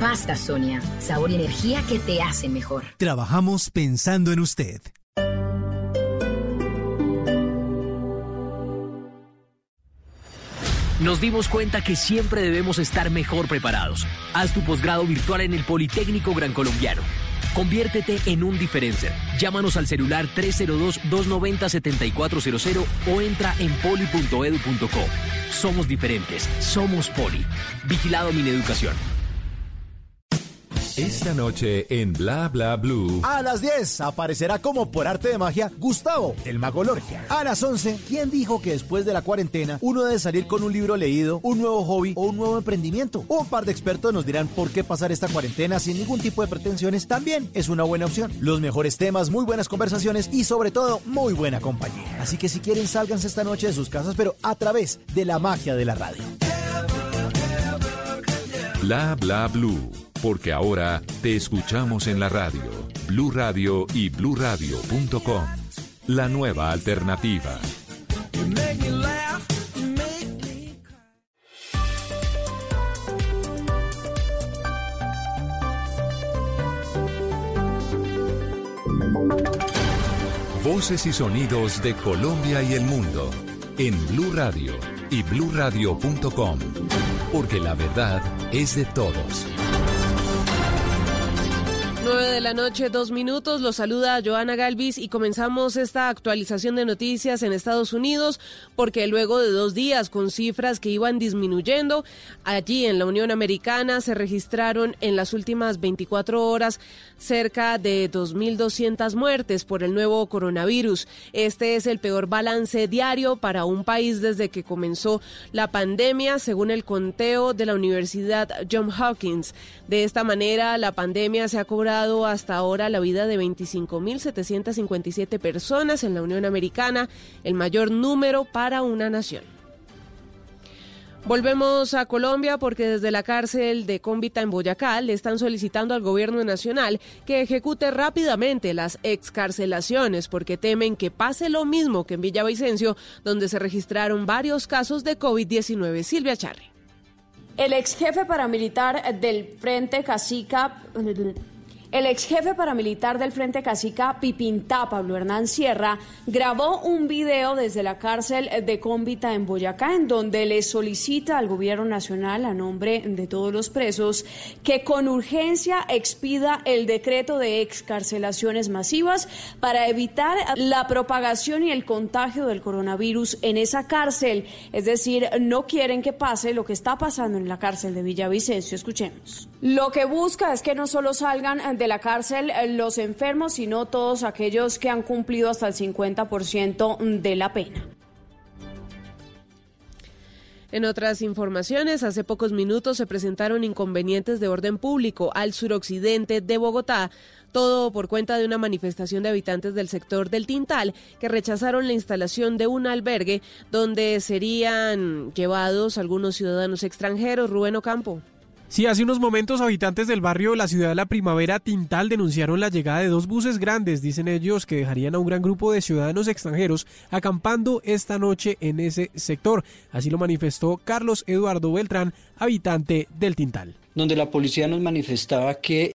Pasta Sonia, sabor y energía que te hacen mejor. Trabajamos pensando en usted. Nos dimos cuenta que siempre debemos estar mejor preparados. Haz tu posgrado virtual en el Politécnico Gran Colombiano. Conviértete en un diferencer. Llámanos al celular 302-290-7400 o entra en poli.edu.co. Somos diferentes. Somos Poli. Vigilado Mineducación. Esta noche en Bla Bla Blue. A las 10 aparecerá como por arte de magia Gustavo, el mago Lorgia. A las 11, ¿quién dijo que después de la cuarentena uno debe salir con un libro leído, un nuevo hobby o un nuevo emprendimiento? Un par de expertos nos dirán por qué pasar esta cuarentena sin ningún tipo de pretensiones también es una buena opción. Los mejores temas, muy buenas conversaciones y sobre todo muy buena compañía. Así que si quieren sálganse esta noche de sus casas pero a través de la magia de la radio. Bla Bla Blue. Porque ahora te escuchamos en la radio. Blue Radio y bluradio.com. La nueva alternativa. Voces y sonidos de Colombia y el mundo en Blue Radio y bluradio.com. Porque la verdad es de todos. 9 de la noche, dos minutos. Los saluda Joana Galvis y comenzamos esta actualización de noticias en Estados Unidos porque luego de dos días con cifras que iban disminuyendo, allí en la Unión Americana se registraron en las últimas 24 horas cerca de 2.200 muertes por el nuevo coronavirus. Este es el peor balance diario para un país desde que comenzó la pandemia, según el conteo de la Universidad John Hopkins. De esta manera, la pandemia se ha cobrado hasta ahora la vida de 25.757 personas en la Unión Americana, el mayor número para una nación. Volvemos a Colombia porque desde la cárcel de Cómbita en Boyacá le están solicitando al gobierno nacional que ejecute rápidamente las excarcelaciones porque temen que pase lo mismo que en Villavicencio, donde se registraron varios casos de COVID-19. Silvia Charri. El ex jefe paramilitar del Frente Cacica el ex jefe paramilitar del Frente Cacica Pipintá, Pablo Hernán Sierra, grabó un video desde la cárcel de Cómbita en Boyacá, en donde le solicita al gobierno nacional, a nombre de todos los presos, que con urgencia expida el decreto de excarcelaciones masivas para evitar la propagación y el contagio del coronavirus en esa cárcel. Es decir, no quieren que pase lo que está pasando en la cárcel de Villavicencio. Escuchemos. Lo que busca es que no solo salgan de la cárcel los enfermos, sino todos aquellos que han cumplido hasta el 50% de la pena. En otras informaciones, hace pocos minutos se presentaron inconvenientes de orden público al suroccidente de Bogotá, todo por cuenta de una manifestación de habitantes del sector del Tintal que rechazaron la instalación de un albergue donde serían llevados algunos ciudadanos extranjeros. Rubén Ocampo. Sí, hace unos momentos habitantes del barrio La Ciudad de la Primavera Tintal denunciaron la llegada de dos buses grandes, dicen ellos, que dejarían a un gran grupo de ciudadanos extranjeros acampando esta noche en ese sector. Así lo manifestó Carlos Eduardo Beltrán, habitante del Tintal. Donde la policía nos manifestaba que